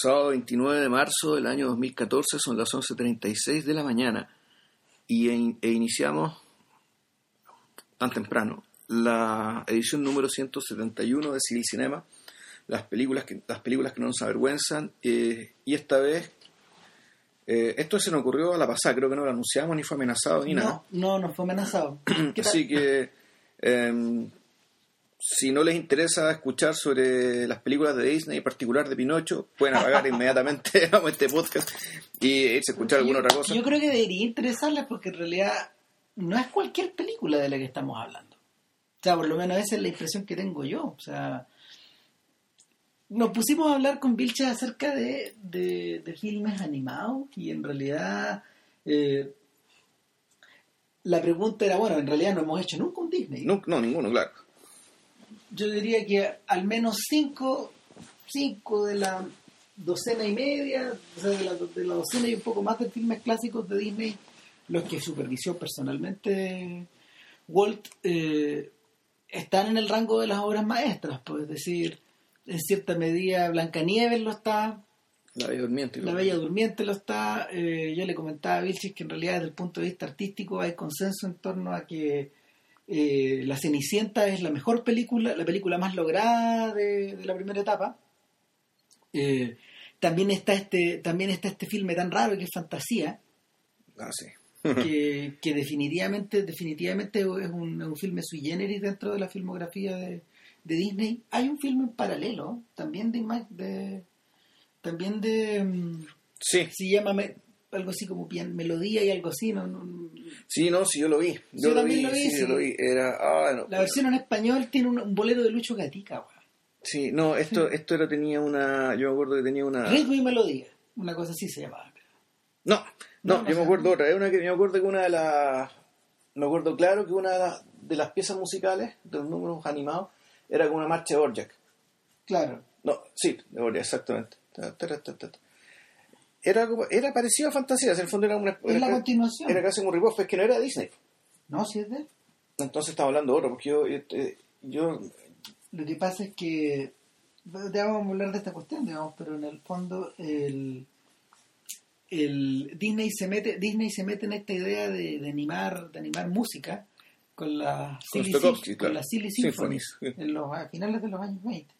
sábado 29 de marzo del año 2014, son las 11.36 de la mañana y e, e iniciamos tan temprano la edición número 171 de Civil Cinema, las películas que, las películas que no nos avergüenzan, eh, y esta vez, eh, esto se nos ocurrió a la pasada, creo que no lo anunciamos ni fue amenazado ni nada. No, no fue amenazado. Así que, em, si no les interesa escuchar sobre las películas de Disney, en particular de Pinocho, pueden apagar inmediatamente este podcast y irse a escuchar alguna otra cosa. Yo creo que debería interesarles porque en realidad no es cualquier película de la que estamos hablando. O sea, por lo menos esa es la impresión que tengo yo. O sea, nos pusimos a hablar con Vilches acerca de, de, filmes animados y en realidad eh, la pregunta era, bueno, en realidad no hemos hecho nunca un Disney. No, no ninguno, claro. Yo diría que al menos cinco, cinco de la docena y media, o sea, de la, de la docena y un poco más de filmes clásicos de Disney, los que supervisó personalmente Walt, eh, están en el rango de las obras maestras, pues, es decir, en cierta medida Blancanieves lo está, La Bella Durmiente. La Bella Durmiente lo está, eh, yo le comentaba a Vilchis que en realidad desde el punto de vista artístico hay consenso en torno a que eh, La Cenicienta es la mejor película, la película más lograda de, la primera etapa. Eh, también está este también está este filme tan raro que es fantasía ah sí que, que, definitivamente, definitivamente es un, un, filme sui generis dentro de la filmografía de, de Disney. Hay un filme en paralelo, también de, de también de mm, sí. se llama algo así como melodía y algo así, ¿no? Sí, no, sí, yo lo vi. Yo, lo vi, sí, yo lo vi. Era, ah, la versión en español tiene un, bolero de Lucho Gatica, Sí, no, esto, esto era, tenía una, yo me acuerdo que tenía una... Ritmo y melodía, una cosa así se llamaba. No, no, yo me acuerdo otra. Es una que me acuerdo que una de las. Me acuerdo claro que una de las, piezas musicales, de los números animados, era como una marcha de Borjak. Claro. No, sí, de Borjak, exactamente. Era, era parecido a Fantasía, en el fondo era una. Era, la continuación. Era casi un ripoff, es que no era Disney. No, sí es de Entonces estaba hablando de otro, porque yo, eh, yo. Lo que pasa es que. Ya vamos a hablar de esta cuestión, digamos, pero en el fondo el el Disney se mete Disney se mete en esta idea de, animar de animar música con la Silly, con la Silly Symphonies en los, a finales de los años 20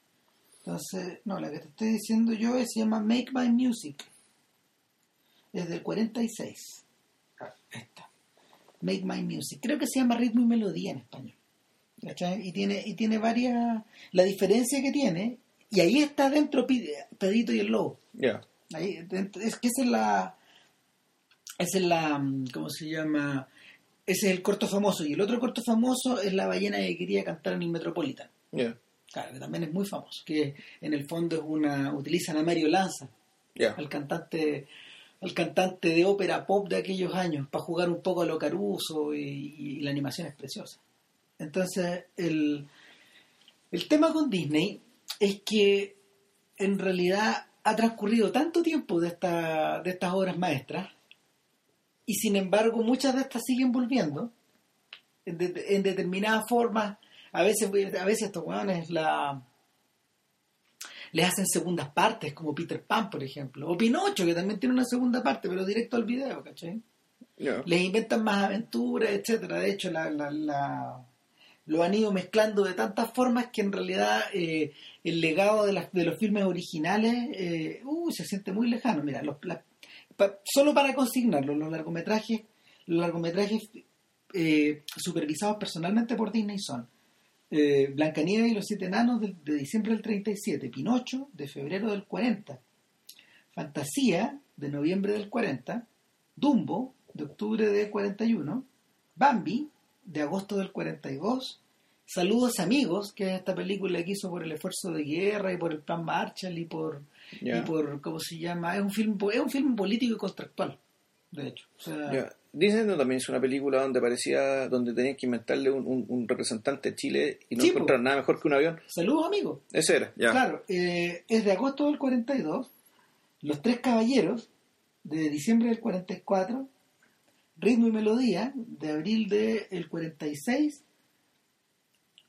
entonces no la que te estoy diciendo yo es, se llama Make My Music es del 46 ah, esta Make My Music creo que se llama ritmo y melodía en español y tiene y tiene varias la diferencia que tiene y ahí está dentro Pedito y el Lobo ya es que esa es la. Esa es la. ¿Cómo se llama? Ese es el corto famoso. Y el otro corto famoso es La ballena que quería cantar en el Metropolitan. Claro, que también es muy famoso. Que en el fondo es una. Utilizan a Mario Lanza, al cantante al cantante de ópera pop de aquellos años, para jugar un poco a lo caruso y, la animación es preciosa. Entonces, el, el tema con Disney es que en realidad ha transcurrido tanto tiempo de, esta, de estas obras maestras y sin embargo muchas de estas siguen volviendo en, determinadas formas. A veces, a veces estos hueones la, les hacen segundas partes, como Peter Pan, por ejemplo, o Pinocho, que también tiene una segunda parte, pero directo al video, ¿cachai? Les inventan más aventuras, etcétera. De hecho, la, la lo han ido mezclando de tantas formas que en realidad eh, el legado de, de, los filmes originales eh, uh, se siente muy lejano. Mira, los, solo para consignarlo, los largometrajes, los largometrajes eh, supervisados personalmente por Disney son Blancanieves y los siete enanos de, de, diciembre del 37, Pinocho de febrero del 40, Fantasía de noviembre del 40, Dumbo de octubre del 41, Bambi de agosto del 42. Saludos amigos, que es esta película que hizo por el esfuerzo de guerra y por el plan Marshall y por, y por ¿cómo se llama? Es un film es un film político y contractual, de hecho. O sea, también es una película donde parecía, donde tenían que inventarle un, representante de Chile y no encontrar nada mejor que un avión. Saludos amigos. Ese era, ya. Claro, eh, es de agosto del 42, Los Tres Caballeros, de diciembre del 44, Ritmo y Melodía, de abril del 46,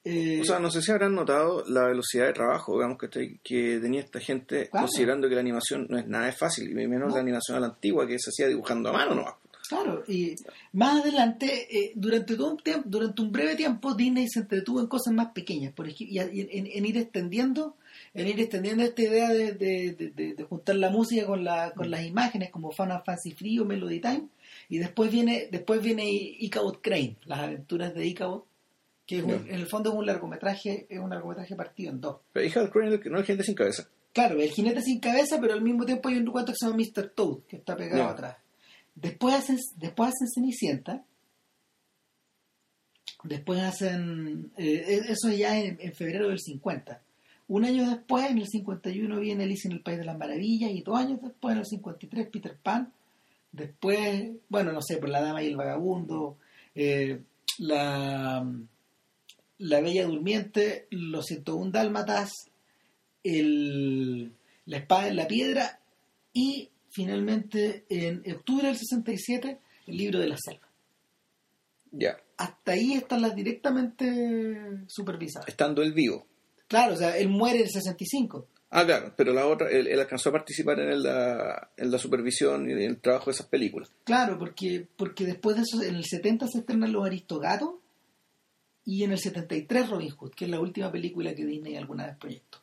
Eh, o sea, no sé si habrán notado la velocidad de trabajo, digamos, que, que tenía esta gente, considerando que la animación no es nada de fácil, y menos la animación a la antigua que se hacía dibujando a mano, ¿no? Claro, y más adelante, eh, durante todo un tiempo, durante un breve tiempo, Disney se entretuvo en cosas más pequeñas, por y en, ir extendiendo, en ir extendiendo esta idea de, juntar la música con, la, con las imágenes, como Final Fantasy Free o Melody Time, y después viene, después viene Ichabod Crane, las aventuras de Ichabod, que en el fondo es un largometraje, es un largometraje partido en dos. Pero Ichabod Crane no es el jinete sin cabeza. Claro, el jinete sin cabeza, pero al mismo tiempo hay un cuento que se llama Mr. Toad, que está pegado atrás. Después hacen, después hacen Cenicienta. Después hacen. Eh, e, eso ya en, en, febrero del 50. Un año después, en el 51, viene Alicia en el País de las Maravillas. Y dos años después, en el 53, Peter Pan. Después, bueno, no sé, por La Dama y el Vagabundo, eh, la, la Bella Durmiente, Los 101 Dálmatas, el, La Espada en la Piedra y finalmente en octubre del 67 el libro de la selva. Ya. Hasta ahí están las directamente supervisadas. Estando él vivo. Claro, o sea, él muere en el 65. Ah, claro, pero la otra, él, alcanzó a participar en la, en la supervisión y en el trabajo de esas películas. Claro, porque, porque después de eso, en el 70 se estrenan Los Aristogatos y en el 73 Robin Hood, que es la última película que Disney alguna vez proyectó.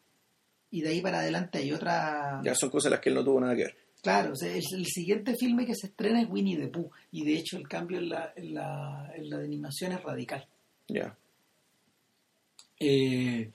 Y de ahí para adelante hay otra... Ya son cosas en las que él no tuvo nada que ver. Claro, o sea, el, siguiente filme que se estrena es Winnie the Pooh y de hecho el cambio en la, en la, en la de animación es radical. Ya. Eh,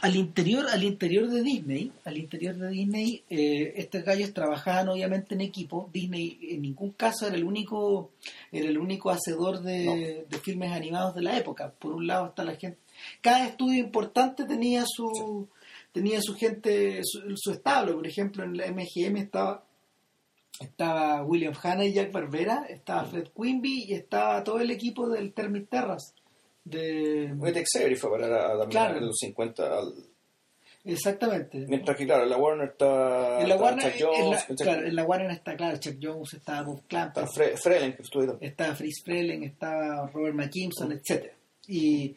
al interior al interior de Disney al interior de Disney eh, estos gallos trabajaban obviamente en equipo Disney en ningún caso era el único era el único hacedor de, filmes animados de la época por un lado está la gente cada estudio importante tenía su tenía su gente su, establo por ejemplo en la MGM estaba estaba William Hanna y Jack Barbera estaba Fred Quimby y estaba todo el equipo del Termit Terras de... Muy fue para también en los 50 Exactamente. Mientras que, claro, en la Warner está, en la Warner, Chuck Jones. claro, en la Warner está, claro, Chuck Jones, está Bob Clamp. Está Frelen, que estuvo Estaba Fritz Frelen, estaba Robert McKimson, etc. etcétera Y,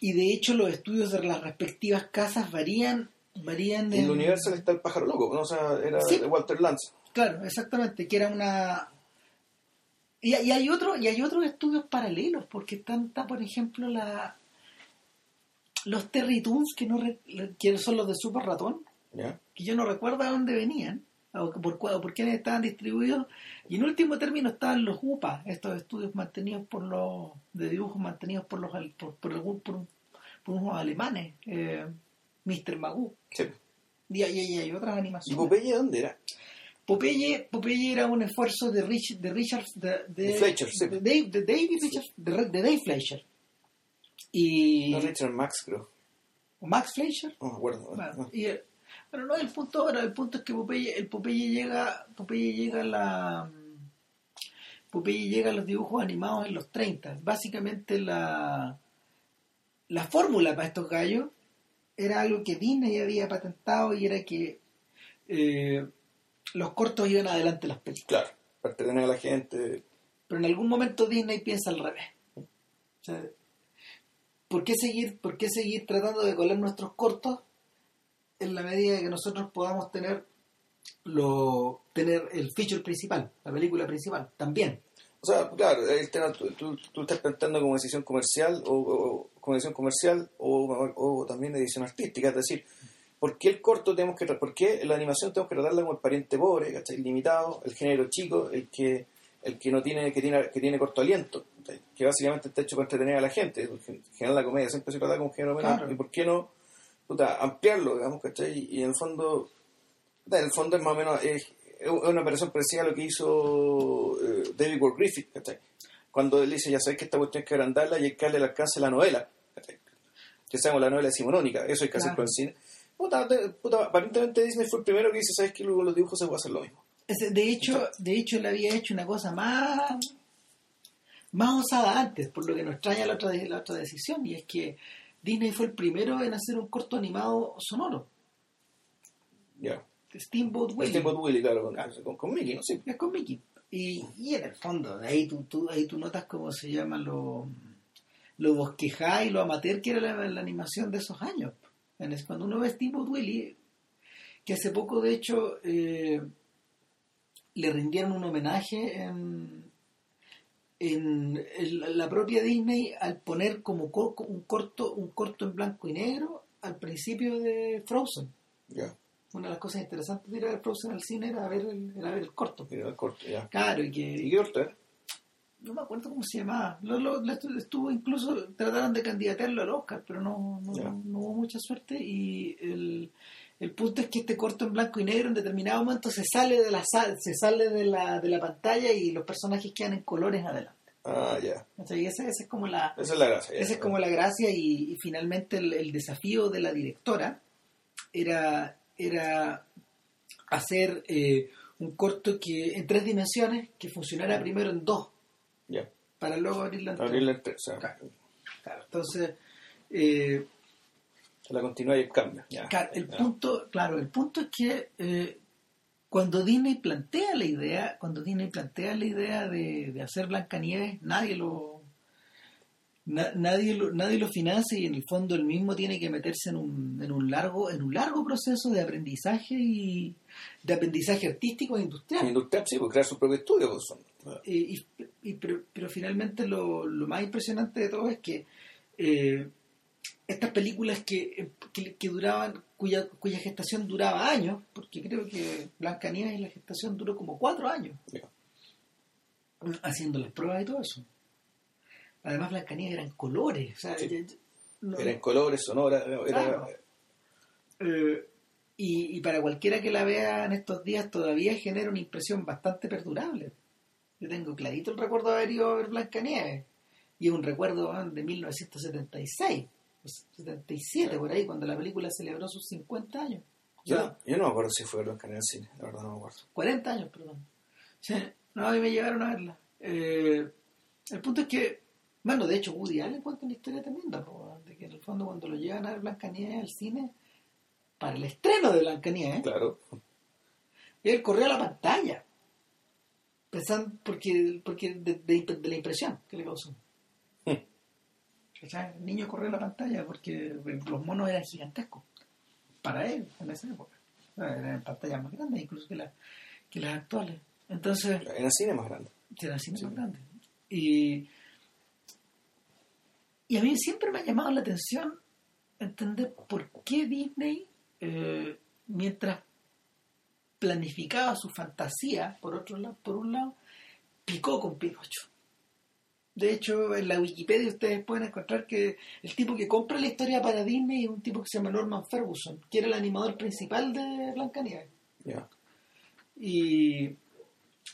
y de hecho los estudios de las respectivas casas varían varían de... En el Universal está el pájaro loco, ¿no? o sea, era de Walter Lance. Claro, exactamente, que era una y, hay otro, y hay otros estudios paralelos, porque están, está, por ejemplo, la los Terry Toons, que, no que son los de Super Ratón, que yo no recuerdo a dónde venían, o por, por quiénes estaban distribuidos, y en último término estaban los UPA, estos estudios mantenidos por los, de dibujos mantenidos por los por, por, por, unos alemanes, eh, Mr. Magoo. Sí. Y, otras animaciones. ¿Y Popeye dónde era? Popeye, Popeye era un esfuerzo de, Rich, de Richard de, de, Fletcher, de, Dave, de David Richard, de, Dave Fletcher y no Richard Max creo Max Fletcher no me acuerdo bueno, y no el punto ahora el punto es que Popeye el Popeye llega Popeye llega a la Popeye llega a los dibujos animados en los 30 básicamente la la fórmula para estos gallos era algo que Disney había patentado y era que eh, los cortos iban adelante las películas. Claro, para tener a la gente. Pero en algún momento Disney piensa al revés. O sea, ¿por qué seguir, por qué seguir tratando de colar nuestros cortos en la medida que nosotros podamos tener lo tener el feature principal, la película principal, también? O sea, claro, tú, tú, estás pensando como decisión comercial o, como edición comercial o, o, también edición artística, es decir, ¿Por qué el corto tenemos que por qué la animación tenemos que tratarla como el pariente pobre, ¿cachai? limitado, el género chico, el que el que no tiene que tiene que tiene corto aliento, que básicamente está hecho para entretener a la gente, en general la comedia siempre se trata como género menor, y por qué no puta, ampliarlo, digamos, ¿cachai? Y en el fondo en el fondo es más o menos es, una operación parecida a lo que hizo eh, David Ward Griffith, ¿cachai? Cuando él dice, ya sabes que esta cuestión hay que agrandarla y hay que darle el alcance a la novela, ¿cachai? que sabemos la novela simonónica, eso hay que hacer con el cine Puta, aparentemente Disney fue el primero que dice, ¿sabes que Luego los dibujos se puede hacer lo mismo. De hecho, de hecho, él había hecho una cosa más, más osada antes, por lo que nos extraña la otra, la otra decisión, y es que Disney fue el primero en hacer un corto animado sonoro. Ya. Steamboat Willie. Steamboat Willie, claro, con, Mickey, ¿no? Sí. Es con Mickey. Y, y en el fondo, de ahí tú, tú, ahí tú notas cómo se llaman los lo bosquejá y lo amateur que era la, animación de esos años. Es cuando uno ve Steamboat Willie, que hace poco de hecho eh, le rindieron un homenaje en, en, la propia Disney al poner como un corto un corto en blanco y negro al principio de Frozen. Una de las cosas interesantes de ir a ver Frozen al cine era ver el, era ver el corto. el corto, ya. Claro, y que... ¿Y qué no me acuerdo cómo se llamaba. Lo, estuvo incluso, trataron de candidatearlo al Oscar, pero no, no, hubo mucha suerte. Y el, el, punto es que este corto en blanco y negro en determinado momento se sale de la se sale de la, de la pantalla y los personajes quedan en colores adelante. Ah, ya. y esa, es como la, esa es la gracia. Esa es como la gracia y, finalmente el, desafío de la directora era, era hacer eh, un corto que en tres dimensiones que funcionara primero en dos para luego abrirla en Abrirla tres. Claro. entonces... Eh, la continúa y el cambio. el punto, claro, el punto es que eh, cuando Disney plantea la idea, cuando Disney plantea la idea de, de hacer Blancanieves, nadie lo nadie lo, nadie lo financia y en el fondo él mismo tiene que meterse en un, en un largo en un largo proceso de aprendizaje y de aprendizaje artístico e industrial. Industrial, sí, porque crear su propio estudio. Pues, y, pero, finalmente lo, más impresionante de todo es que eh, estas películas que, que, duraban, cuya, cuya gestación duraba años, porque creo que Blancanieves y la gestación duró como cuatro años, haciendo las pruebas y todo eso. Además Blancanieves eran colores, o eran colores, sonora, eh, y, y para cualquiera que la vea en estos días todavía genera una impresión bastante perdurable. Yo tengo clarito el recuerdo de haber ido a ver Blancanieves. Y es un recuerdo de 1976, 77 por ahí, cuando la película celebró sus 50 años. Yo, yo no me acuerdo si fue Blancanieves al cine, la verdad no me acuerdo. 40 años, perdón. no, a mí me llevaron a verla. Eh, el punto es que, bueno, de hecho Woody Allen cuenta una historia tremenda, de que en el fondo cuando lo llevan a ver Blancanieves al cine, para el estreno de Blancanieves, claro. él corrió a la pantalla pensando porque, porque de, la impresión que le causó. El niño corrió la pantalla porque los monos eran gigantescos para él en esa época. Eran pantallas más grandes incluso que, que las actuales. Entonces. Eran cine más grandes. Eran cine más grandes. Y, y a mí siempre me ha llamado la atención entender por qué Disney, eh, mientras planificaba su fantasía, por otro lado, por un lado, picó con Pinocho. De hecho, en la Wikipedia ustedes pueden encontrar que el tipo que compra la historia para Disney es un tipo que se llama Norman Ferguson, que era el animador principal de Blancanieves. Y,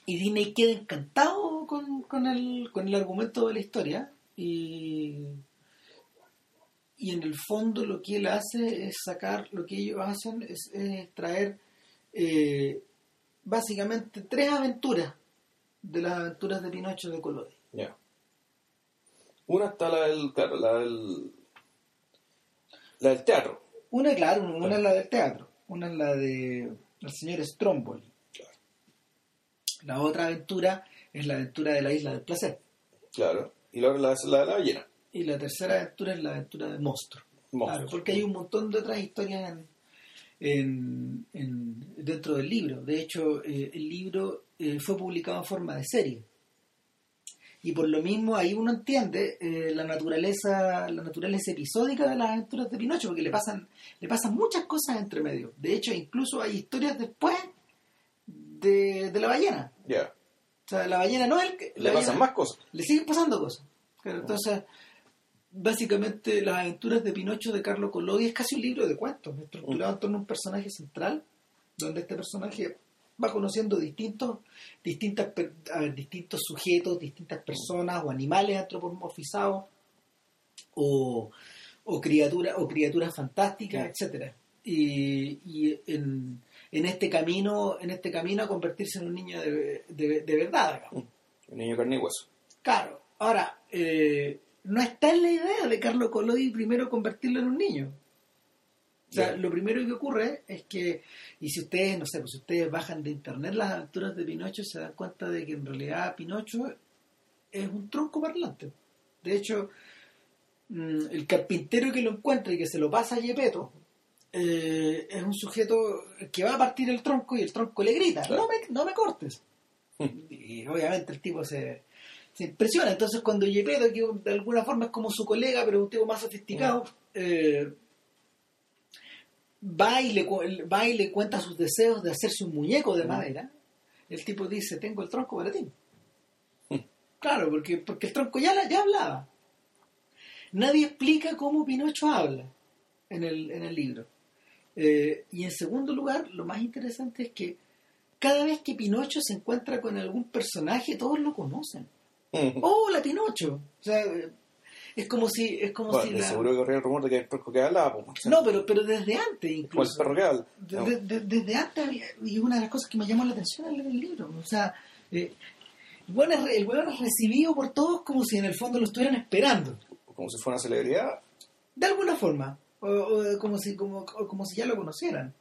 y Disney queda encantado con, con, el, con el argumento de la historia y, y en el fondo lo que él hace es sacar, lo que ellos hacen es, es traer eh, básicamente tres aventuras de las aventuras de Pinocho de Collodi. Una está la del, claro, la del, la del teatro. Una, claro, una es la del teatro. Una es la de el señor Stromboli. La otra aventura es la aventura de la isla del placer. Claro. Y la otra es la de la ballena. Y la tercera aventura es la aventura del monstruo. Claro, porque hay un montón de otras historias en, en, dentro del libro. De hecho, eh, el libro eh, fue publicado en forma de serie. Y por lo mismo ahí uno entiende eh, la naturaleza la naturaleza episódica de las aventuras de Pinocho, porque le pasan, le pasan muchas cosas entre medio. De hecho, incluso hay historias después de, la ballena. Ya. O sea, la ballena no es el que... Le pasan más cosas. Le siguen pasando cosas. entonces básicamente las aventuras de Pinocho de Carlo Collodi es casi un libro de cuentos, estructurado en torno a un personaje central, donde este personaje va conociendo distintos, distintas, distintos sujetos, distintas personas o animales antropomorfizados o, o criaturas o criaturas fantásticas, etcétera. Y, en, este camino, en este camino a convertirse en un niño de, de, verdad, Un niño carne Claro. Ahora, eh, no está en la idea de Carlo Collodi primero convertirlo en un niño. O sea, lo primero que ocurre es que, y si ustedes, no sé, pues si ustedes bajan de internet las aventuras de Pinocho, se dan cuenta de que en realidad Pinocho es un tronco parlante. De hecho, mm, el carpintero que lo encuentra y que se lo pasa a Yepeto eh, es un sujeto que va a partir el tronco y el tronco le grita, no, me, no me cortes. y obviamente el tipo se, se impresiona. Entonces cuando Yepeto, que de alguna forma es como su colega, pero un tipo más sofisticado, eh, va, y le, va y le cuenta sus deseos de hacerse un muñeco de madera, el tipo dice, tengo el tronco para ti. claro, porque, porque el tronco ya, ya hablaba. Nadie explica cómo Pinocho habla en el, en el libro. Eh, y en segundo lugar, lo más interesante es que cada vez que Pinocho se encuentra con algún personaje, todos lo conocen. ¡Hola, Pinocho! O sea, es como si... Es como si seguro que corría el rumor de que el perro que hablaba. no, pero, pero desde antes incluso. el perro que habla? desde antes, y una de las cosas que me llamó la atención en el libro. O sea, eh, el hueón es recibido por todos como si en el fondo lo estuvieran esperando. Como si fuera una celebridad. De alguna forma o, como, si, como, como si ya lo conocieran.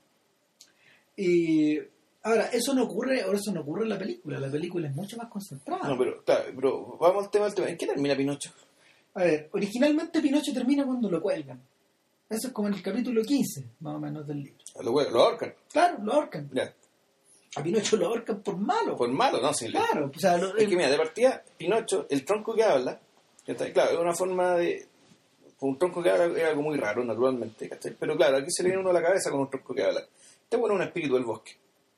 Y ahora, eso no ocurre, ahora eso no ocurre en la película, la película es mucho más concentrada. No, pero, pero vamos al tema del tema. ¿En qué termina Pinocho? A ver, originalmente Pinocho termina cuando lo cuelgan. Eso es como en el capítulo 15, más o menos del libro. Lo, lo ahorcan. Claro, lo ahorcan. A Pinocho lo ahorcan por malo. Por malo, no, sí. Claro, o sea, es que mira, de partida, Pinocho, el tronco que habla, claro, es una forma de, un tronco que habla es algo muy raro, naturalmente, ¿cachai? Pero claro, aquí se le viene uno a la cabeza con un tronco que habla. Este bueno es un espíritu del bosque,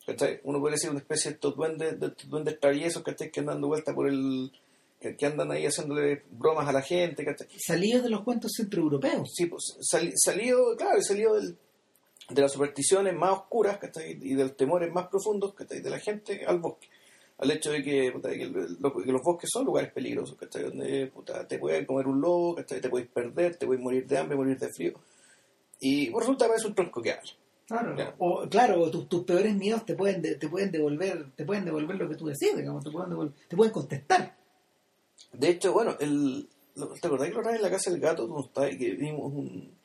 ¿cachai? Uno puede decir una especie de estos duendes, de estos duendes traviesos, ¿cachai? Que andan dando vuelta por el... Que, andan ahí haciéndole bromas a la gente, ¿cachai? Salidos de los cuentos centroeuropeos. Sí, pues salido, claro, salido del, de las supersticiones más oscuras, ¿cachai? Y de los temores más profundos, ¿cachai? De la gente al bosque al hecho de que, los bosques son lugares peligrosos, ¿cachai? Donde te puede comer un lobo, ¿cachai? Te puedes perder, te puedes morir de hambre, morir de frío. Y por resulta que es un tronco que habla. Claro, o, claro tus, peores miedos te pueden, te pueden devolver te pueden devolver lo que tú decides, digamos, te pueden, te pueden contestar. De hecho, bueno, el, ¿te acordás que lo en la casa del gato? Que vimos un,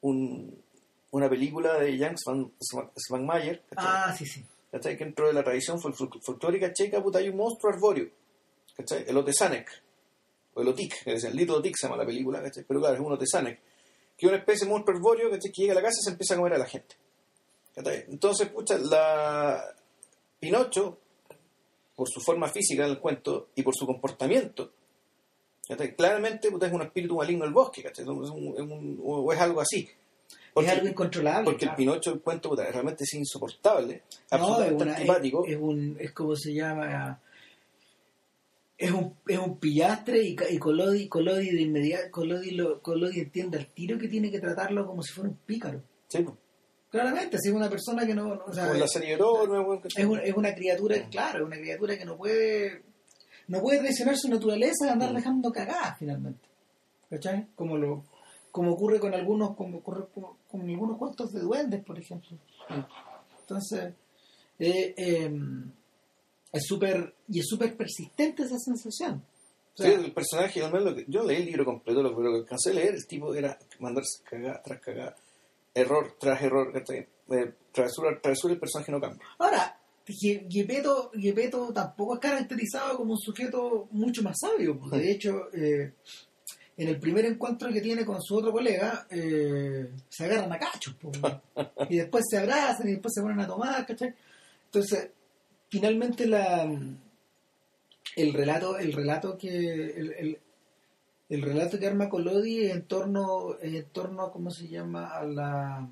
un, una película de Jan Svanmayer. Ah, sí, sí. ¿cachai? Que dentro de la tradición folclórica checa, puta, hay un monstruo arbóreo, ¿cachai? El Otesanek, o el Otik, que es el Little Otik se llama la película, ¿cachai? Pero claro, es un Otesanek, que es una especie de monstruo arbóreo, ¿cachai? Que llega a la casa y se empieza a comer a la gente, ¿cachai? Entonces, pucha, la Pinocho, por su forma física del cuento y por su comportamiento, ¿cachai? Claramente puta, es un espíritu maligno del bosque, ¿cachai? o es algo así. Porque, es algo incontrolable. Porque el Pinocho del cuento realmente es insoportable, absolutamente antipático. Es, un, es como se llama. Es un, es un pillastre y, y Colodi, Colodi de inmediato Colodi, lo, Colodi entiende al tiro que tiene que tratarlo como si fuera un pícaro. Sí. Claramente, si es una persona que no. o sea, la serie no, es, una, es una criatura, claro, es una criatura que no puede. No puede traicionar su naturaleza y andar mm. dejando cagadas finalmente. ¿Cachai? Como lo, como ocurre con algunos, como ocurre con, algunos cuentos de duendes, por ejemplo. Entonces, eh, em, es súper, y es súper persistente esa sensación. sí, el personaje, yo leí el libro completo, lo, que alcancé a leer, el tipo era mandarse cagada tras cagada, error tras error, eh, travesura, travesura, el personaje no cambia. Ahora, Gepetto, tampoco es caracterizado como un sujeto mucho más sabio, de hecho, eh, en el primer encuentro que tiene con su otro colega, eh, se agarran a cachos, y después se abrazan y después se ponen a tomar, ¿cachai? Entonces, finalmente la el relato, el relato que el, el, relato que arma Colodi en torno, en torno, ¿cómo se llama? a la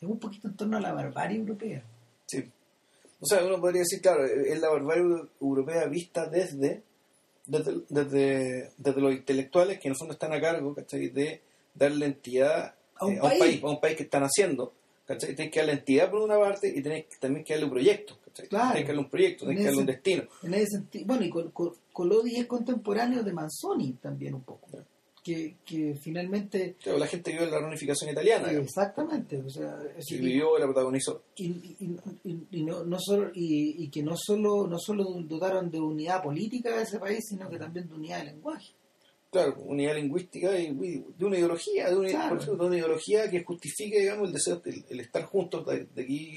es un poquito en torno a la barbarie europea. Sí. O sea, uno podría decir, claro, es la barbarie europea vista desde desde, desde, los intelectuales que en el fondo están a cargo de darle entidad a un, eh, país. a un país que están haciendo. ¿cachai? Tienes que darle entidad por una parte y tienes también que darle un proyecto. Tienes que darle un proyecto, tienes que darle un destino. En ese sentido, bueno, y Colodi es contemporáneo de Manzoni también un poco que, que finalmente... la gente vio la reunificación italiana. Exactamente. O sea, y vivió, la protagonizó. Y, y, no, no solo, y, que no solo, no solo dotaron de unidad política de ese país, sino que también de unidad de lenguaje. Claro, unidad lingüística y de una ideología, de una, de una ideología que justifique, digamos, el deseo, el, estar juntos de, aquí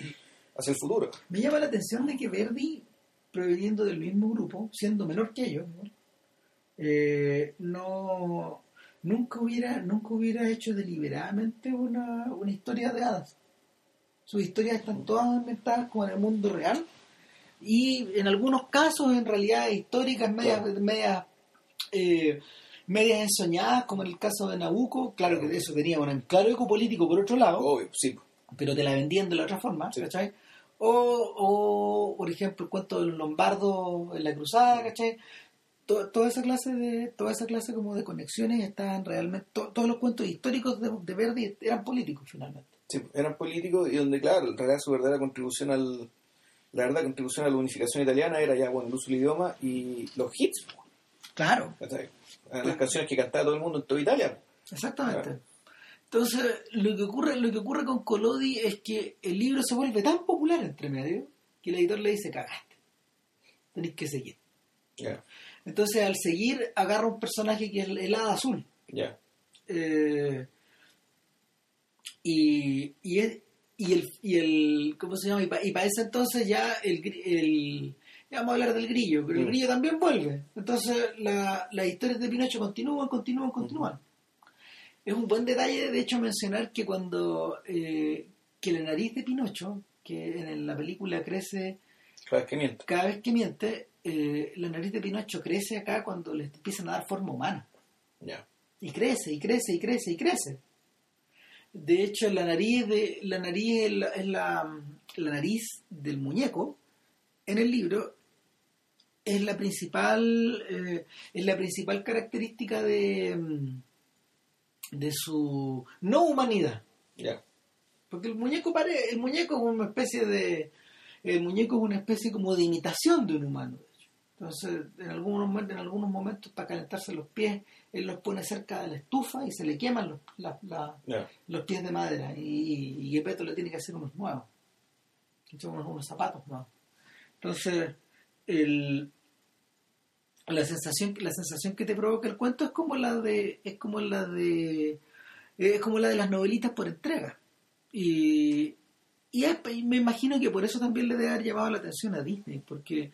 hacia el futuro. Me llama la atención de que Verdi, proveniendo del mismo grupo, siendo menor que ellos, eh, no nunca hubiera, nunca hubiera hecho deliberadamente una, una historia de hadas. Sus historias están todas ambientadas como en el mundo real y en algunos casos en realidad históricas medias, medias, eh, medias ensoñadas como en el caso de Nabucco claro que de eso tenía un claro eco político por otro lado Obvio, sí. pero te la vendían de la otra forma ¿cachai? O, o, por ejemplo el cuento de los lombardos en la cruzada ¿cachai? toda esa clase de toda esa clase como de conexiones estaban realmente todos los cuentos históricos de, de, Verdi eran políticos finalmente. Sí eran políticos y donde claro en realidad su verdadera contribución al la verdad contribución a la unificación italiana era ya bueno el uso del idioma y los hits claro. Las canciones que cantaba todo el mundo en toda Italia. Exactamente entonces lo que ocurre lo que ocurre con Collodi es que el libro se vuelve tan popular entre medio que el editor le dice cagaste tenéis que seguir entonces, al seguir, agarra un personaje que es el, hada azul. Eh, y, y, el, y el. ¿Cómo se llama? Y para ese entonces ya el. el ya vamos a hablar del grillo, pero el mm. grillo también vuelve. Entonces, la, las historias de Pinocho continúan, continúan, continúan. Es un buen detalle, de hecho, mencionar que cuando. Eh, que la nariz de Pinocho, que en la película crece. Cada vez que miente. Cada vez que miente, eh, la nariz de Pinocho crece acá cuando le empiezan a dar forma humana. Y crece, y crece, y crece, y crece. De hecho, la nariz de la nariz es la, nariz del muñeco en el libro es la principal eh, es la principal característica de mm, de su no humanidad. Porque el muñeco pare, el muñeco es una especie de el muñeco es una especie como de imitación de un humano. Entonces, en algunos, momentos, en algunos momentos, para calentarse los pies, él los pone cerca de la estufa y se le queman los, los pies de madera. Y, y, le tiene que hacer unos nuevos. Unos, unos zapatos nuevos. Entonces, el, la sensación la sensación que te provoca el cuento es como la de es como la de es como la de las novelitas por entrega y, y me imagino que por eso también le debe haber llamado la atención a Disney porque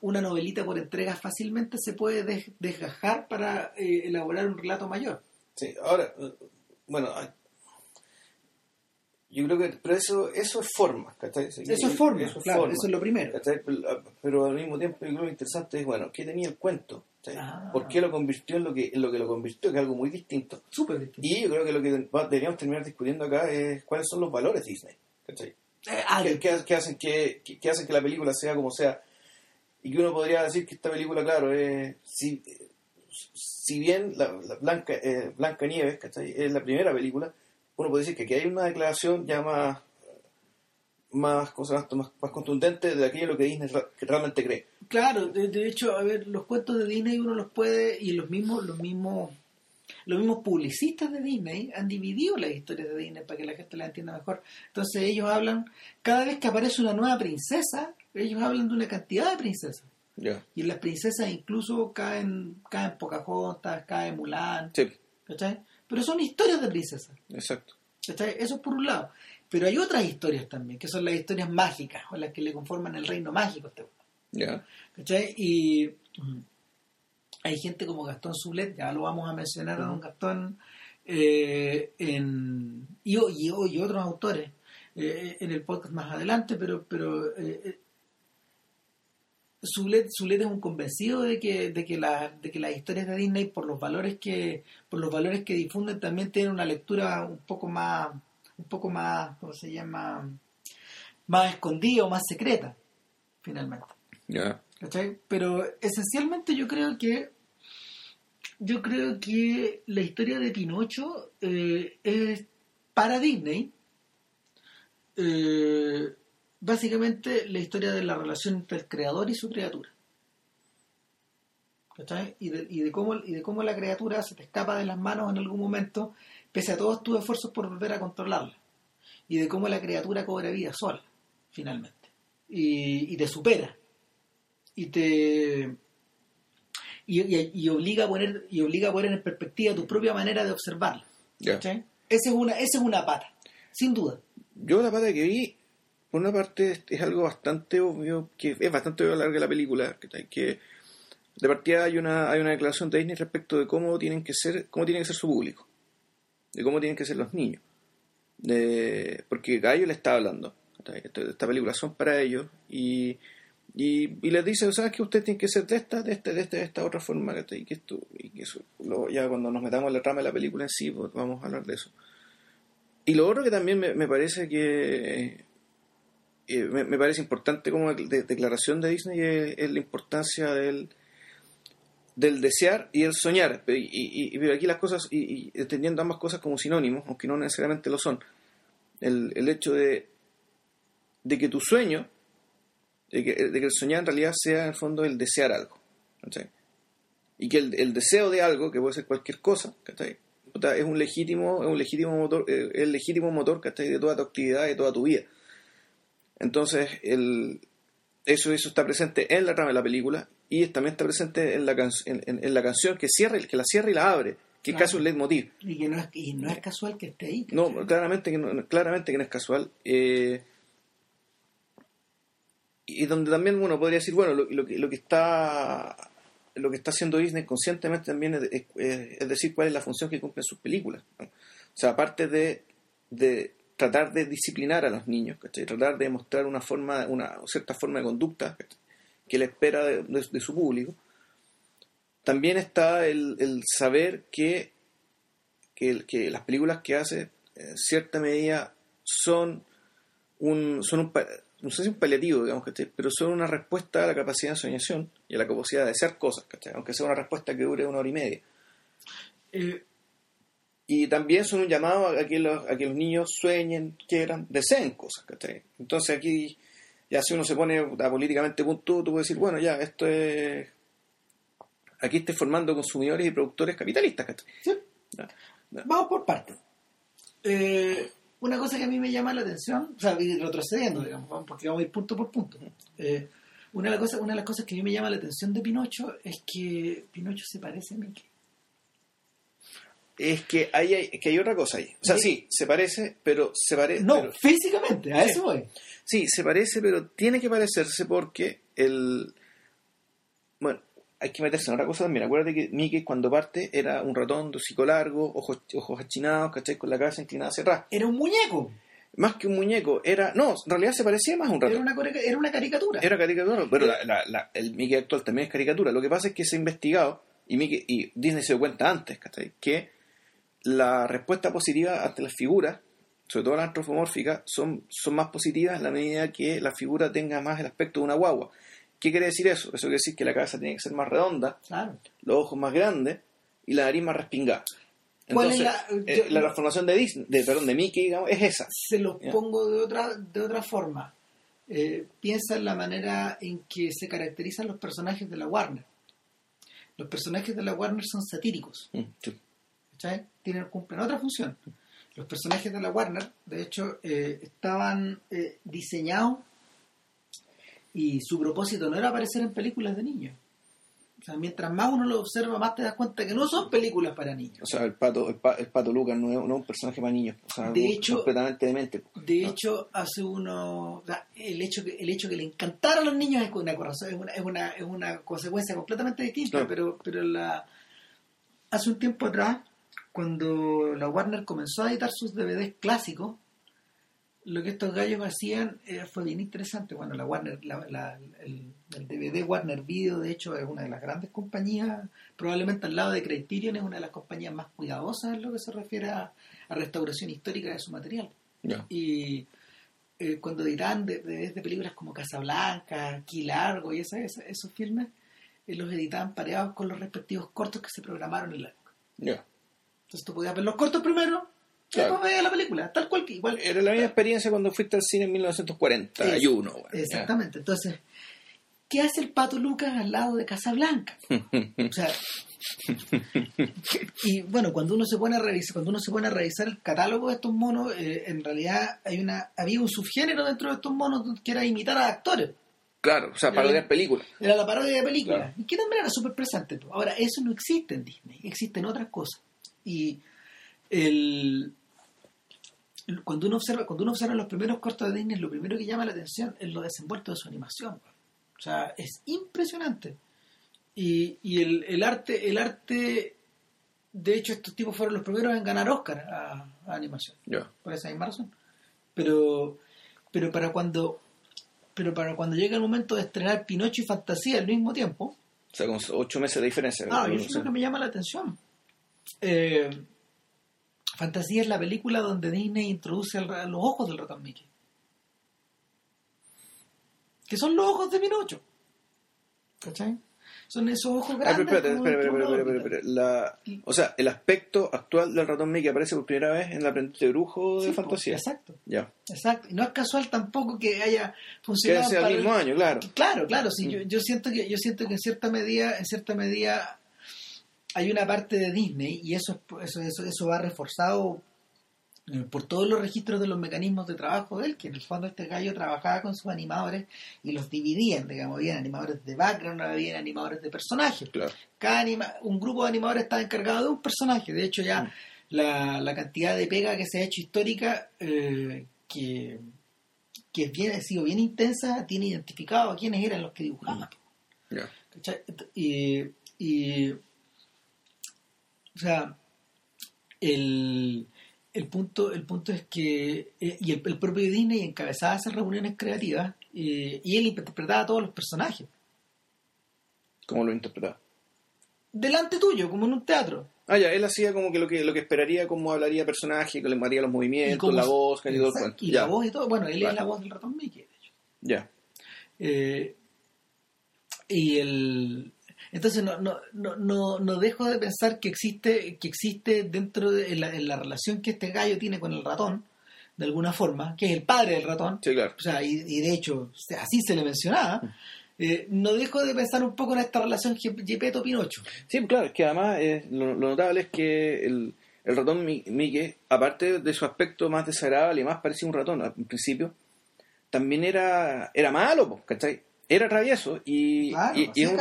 una novelita por entrega fácilmente se puede desgajar para eh, elaborar un relato mayor. Sí, ahora, bueno, yo creo que, pero eso, eso es forma, ¿cachai? eso es forma, eso es, claro, eso es lo primero. Pero al mismo tiempo, yo creo que lo interesante es, bueno, ¿qué tenía el cuento? Ah. ¿Por qué lo convirtió en lo que, en lo que lo convirtió? Que es algo muy distinto. Súper distinto. Y yo creo que lo que deberíamos terminar discutiendo acá es cuáles son los valores de Disney, ¿cachai? Eh, ¿Qué, hacen que, qué hacen que la película sea como sea? y que uno podría decir que esta película, claro, es, si, si bien la, Blanca, eh, Blanca Nieves es la primera película, uno puede decir que aquí hay una declaración ya más más, más, más contundente de aquello lo que Disney realmente cree. Claro, de, hecho, a ver, los cuentos de Disney uno los puede, y los mismos, los mismos, los mismos publicistas de Disney han dividido las historias de Disney para que la gente la entienda mejor. Entonces ellos hablan, cada vez que aparece una nueva princesa, ellos hablan de una cantidad de princesas. Y las princesas incluso caen, caen Pocahontas, caen Mulan. Sí. Pero son historias de princesas. Exacto. Eso por un lado. Pero hay otras historias también, que son las historias mágicas, o las que le conforman el reino mágico. Este Y hay gente como Gastón Zulet, ya lo vamos a mencionar a don Gastón, eh, en, y, y, y, otros autores eh, en el podcast más adelante, pero, pero eh, Zulet, es un convencido de que, de que, la, de que las historias de Disney, por los valores que, por los valores que difunden, también tienen una lectura un poco más, un poco más, ¿cómo se llama? más escondida o más secreta, finalmente. Pero esencialmente yo creo que yo creo que la historia de Pinocho eh, es para Disney eh, básicamente la historia de la relación entre el creador y su criatura. ¿Cachai? Y de, y, de cómo, y de cómo la criatura se te escapa de las manos en algún momento, pese a todos tus esfuerzos por volver a controlarla. Y de cómo la criatura cobra vida sola, finalmente. Y, y te supera. Y te. Y, obliga a poner, y obliga a poner en perspectiva tu propia manera de observarla. Esa, es una, esa es una pata, sin duda. Yo la pata que vi por una parte es algo bastante obvio, que es bastante obvio a la larga la película, que, De partida hay una, hay una declaración de Disney respecto de cómo tienen que ser, cómo tiene que ser su público, de cómo tienen que ser los niños. De, porque Gallo le está hablando. Esta película son para ellos y, y, les dice, ¿sabes que usted tiene que ser de esta, de esta, de esta, de esta otra forma? Y que esto, y que eso, ya cuando nos metamos en la trama de la película en sí, pues vamos a hablar de eso. Y lo otro que también me, parece que eh, me, parece importante como declaración de Disney es, la importancia del, del desear y el soñar. Y, y, aquí las cosas, y, entendiendo ambas cosas como sinónimos, aunque no necesariamente lo son. El, el hecho de, de que tu sueño, de que, de el soñar en realidad sea en el fondo el desear algo. Y que el, el, deseo de algo, que puede ser cualquier cosa, es un legítimo, es un legítimo motor, eh, el legítimo motor de toda tu actividad, de toda tu vida. Entonces, el, eso, eso está presente en la trama de la película y también está presente en la, en, la canción que cierra, que la cierra y la abre, que es casi un leitmotiv. Y que no es, y no es casual que esté ahí. No, claramente que no, claramente que no es casual. Eh, y donde también uno podría decir, bueno, lo, lo, lo que está lo que está haciendo Disney conscientemente también es, decir cuál es la función que cumplen sus películas. O sea, aparte de, de, tratar de disciplinar a los niños, tratar de mostrar una forma, una cierta forma de conducta que le espera de, su público, también está el, saber que, que, las películas que hace en cierta medida son un, son un, no sé si un paliativo, digamos, ¿cachai? Pero son una respuesta a la capacidad de soñación y a la capacidad de hacer cosas, ¿cachai? Aunque sea una respuesta que dure una hora y media. Eh, y también son un llamado a que, los, a que los niños sueñen, quieran, deseen cosas, ¿cachai? Entonces aquí, ya si uno se pone políticamente punto, tú puedes decir, bueno, ya, esto es... Aquí estoy formando consumidores y productores capitalistas, ¿cachai? Sí. Vamos por partes. Eh, una cosa que a mí me llama la atención, o sea, retrocediendo, digamos, porque vamos a ir punto por punto. Eh, una, de las cosas, una de las cosas que a mí me llama la atención de Pinocho es que Pinocho se parece a Mickey. Es que hay, que hay otra cosa ahí. O sea, sí, se parece, pero se parece. No, físicamente, a eso voy. Sí, se parece, pero tiene que parecerse porque el. Bueno, hay que meterse en otra cosa también. Acuérdate que Mickey cuando parte era un ratón de hocico largo, ojos, ojos achinados, ¿cachai? Con la cabeza inclinada hacia atrás. Era un muñeco. Más que un muñeco, era. No, en realidad se parecía más a un ratón. Era una, era una caricatura. Era caricatura, pero el Mickey actual también es caricatura. Lo que pasa es que se ha investigado, y, Mickey, y Disney se dio cuenta antes, ¿cachai? Que la respuesta positiva ante las figuras, sobre todo las antropomórficas, son, son más positivas en la medida que la figura tenga más el aspecto de una guagua. ¿Qué quiere decir eso? Eso quiere decir que la cabeza tiene que ser más redonda, los ojos más grandes y la nariz más respingada. Entonces, la, eh, la, transformación de Disney, de, perdón, de Mickey, digamos, es esa. Se lo pongo de otra, de otra forma. Eh, piensa en la manera en que se caracterizan los personajes de la Warner. Los personajes de la Warner son satíricos. Mm, Tienen, cumplen otra función. Los personajes de la Warner, de hecho, eh, estaban diseñados y su propósito no era aparecer en películas de niños. O sea, mientras más uno lo observa, más te das cuenta que no son películas para niños. O sea, el pato, el, pato Lucas no es, un personaje para niños. O sea, de hecho, completamente demente. De hecho, hace uno. el, hecho que, el hecho que le encantara a los niños es una, es una, es una, consecuencia completamente distinta, pero, pero la, hace un tiempo atrás, cuando la Warner comenzó a editar sus DVDs clásicos, lo que estos gallos hacían eh, fue bien interesante. Bueno, la Warner, el, DVD Warner Video, de hecho, es una de las grandes compañías, probablemente al lado de Criterion, es una de las compañías más cuidadosas en lo que se refiere a, restauración histórica de su material. Y eh, cuando editaban de, de, películas como Casablanca, Aquí Largo y esos filmes, eh, los editaban pareados con los respectivos cortos que se programaron en la época. Entonces tú podías ver los cortos primero Claro. la película, tal cual igual. Era la misma experiencia cuando fuiste al cine en 1941. exactamente. Entonces, ¿qué hace el Pato Lucas al lado de Casablanca? o sea, y bueno, cuando uno se pone a revisar, cuando uno se pone a revisar el catálogo de estos monos, eh, en realidad hay una había un subgénero dentro de estos monos que era imitar a actores. Claro, o sea, parodiar películas. Era la parodia de películas. Y que también era súper presente. Ahora, eso no existe en Disney, existen otras cosas. Y el, cuando uno observa cuando uno observa los primeros cortos de Disney lo primero que llama la atención es lo desenvuelto de su animación o sea es impresionante Y, y el, el, arte, el arte, de hecho, estos tipos fueron los primeros en ganar Oscar a, animación. Por esa misma razón. Pero, pero para cuando pero para cuando llega el momento de estrenar Pinocho y Fantasía al mismo tiempo. O sea, con ocho meses de diferencia. Ah, eso es lo que me llama la atención. Eh, Fantasía es la película donde Disney introduce los ojos del ratón Mickey. Que son los ojos de Pinocho. ¿Cachai? Son esos ojos grandes. espera, espera, espera, o sea, el aspecto actual del ratón Mickey aparece por primera vez en la aprendiz de brujo de fantasía. exacto. Ya. Exacto. Y no es casual tampoco que haya funcionado. Que sea el mismo año, claro. Claro, claro. Sí, yo, yo, siento que, yo siento que en cierta medida, en cierta medida hay una parte de Disney y eso, eso, eso, eso va reforzado eh, por todos los registros de los mecanismos de trabajo de él, que en el fondo este gallo trabajaba con sus animadores y los dividían, digamos, había animadores de background, había animadores de personajes. Cada un grupo de animadores estaba encargado de un personaje, de hecho ya mm. la, cantidad de pega que se ha hecho histórica, eh, que, que es bien, ha sido bien intensa, tiene identificado a quiénes eran los que dibujaban. Y, y, o sea, el el punto, el punto es que, eh, y el, propio Disney encabezaba esas reuniones creativas eh, y él interpretaba a todos los personajes. ¿Cómo lo interpretaba? Delante tuyo, como en un teatro. Ah, ya, él hacía como que lo que, lo que esperaría, cómo hablaría personaje, que le haría los movimientos, la voz, y todo Y la voz y todo. Bueno, él es la voz del ratón Mickey, de hecho. Ya. Eh, y el, entonces no, no, no, no, dejo de pensar que existe, que existe dentro de la, relación que este gallo tiene con el ratón, de alguna forma, que es el padre del ratón. Sí, claro. O sea, y, de hecho, así se le mencionaba. Mm. Eh, no dejo de pensar un poco en esta relación Gepetto-Pinocho. Sí, claro, es que además lo, notable es que el, el ratón Mickey, aparte de su aspecto más desagradable y más parecido a un ratón al principio, también era, era malo, ¿cachai? Era travieso y, y, y, un,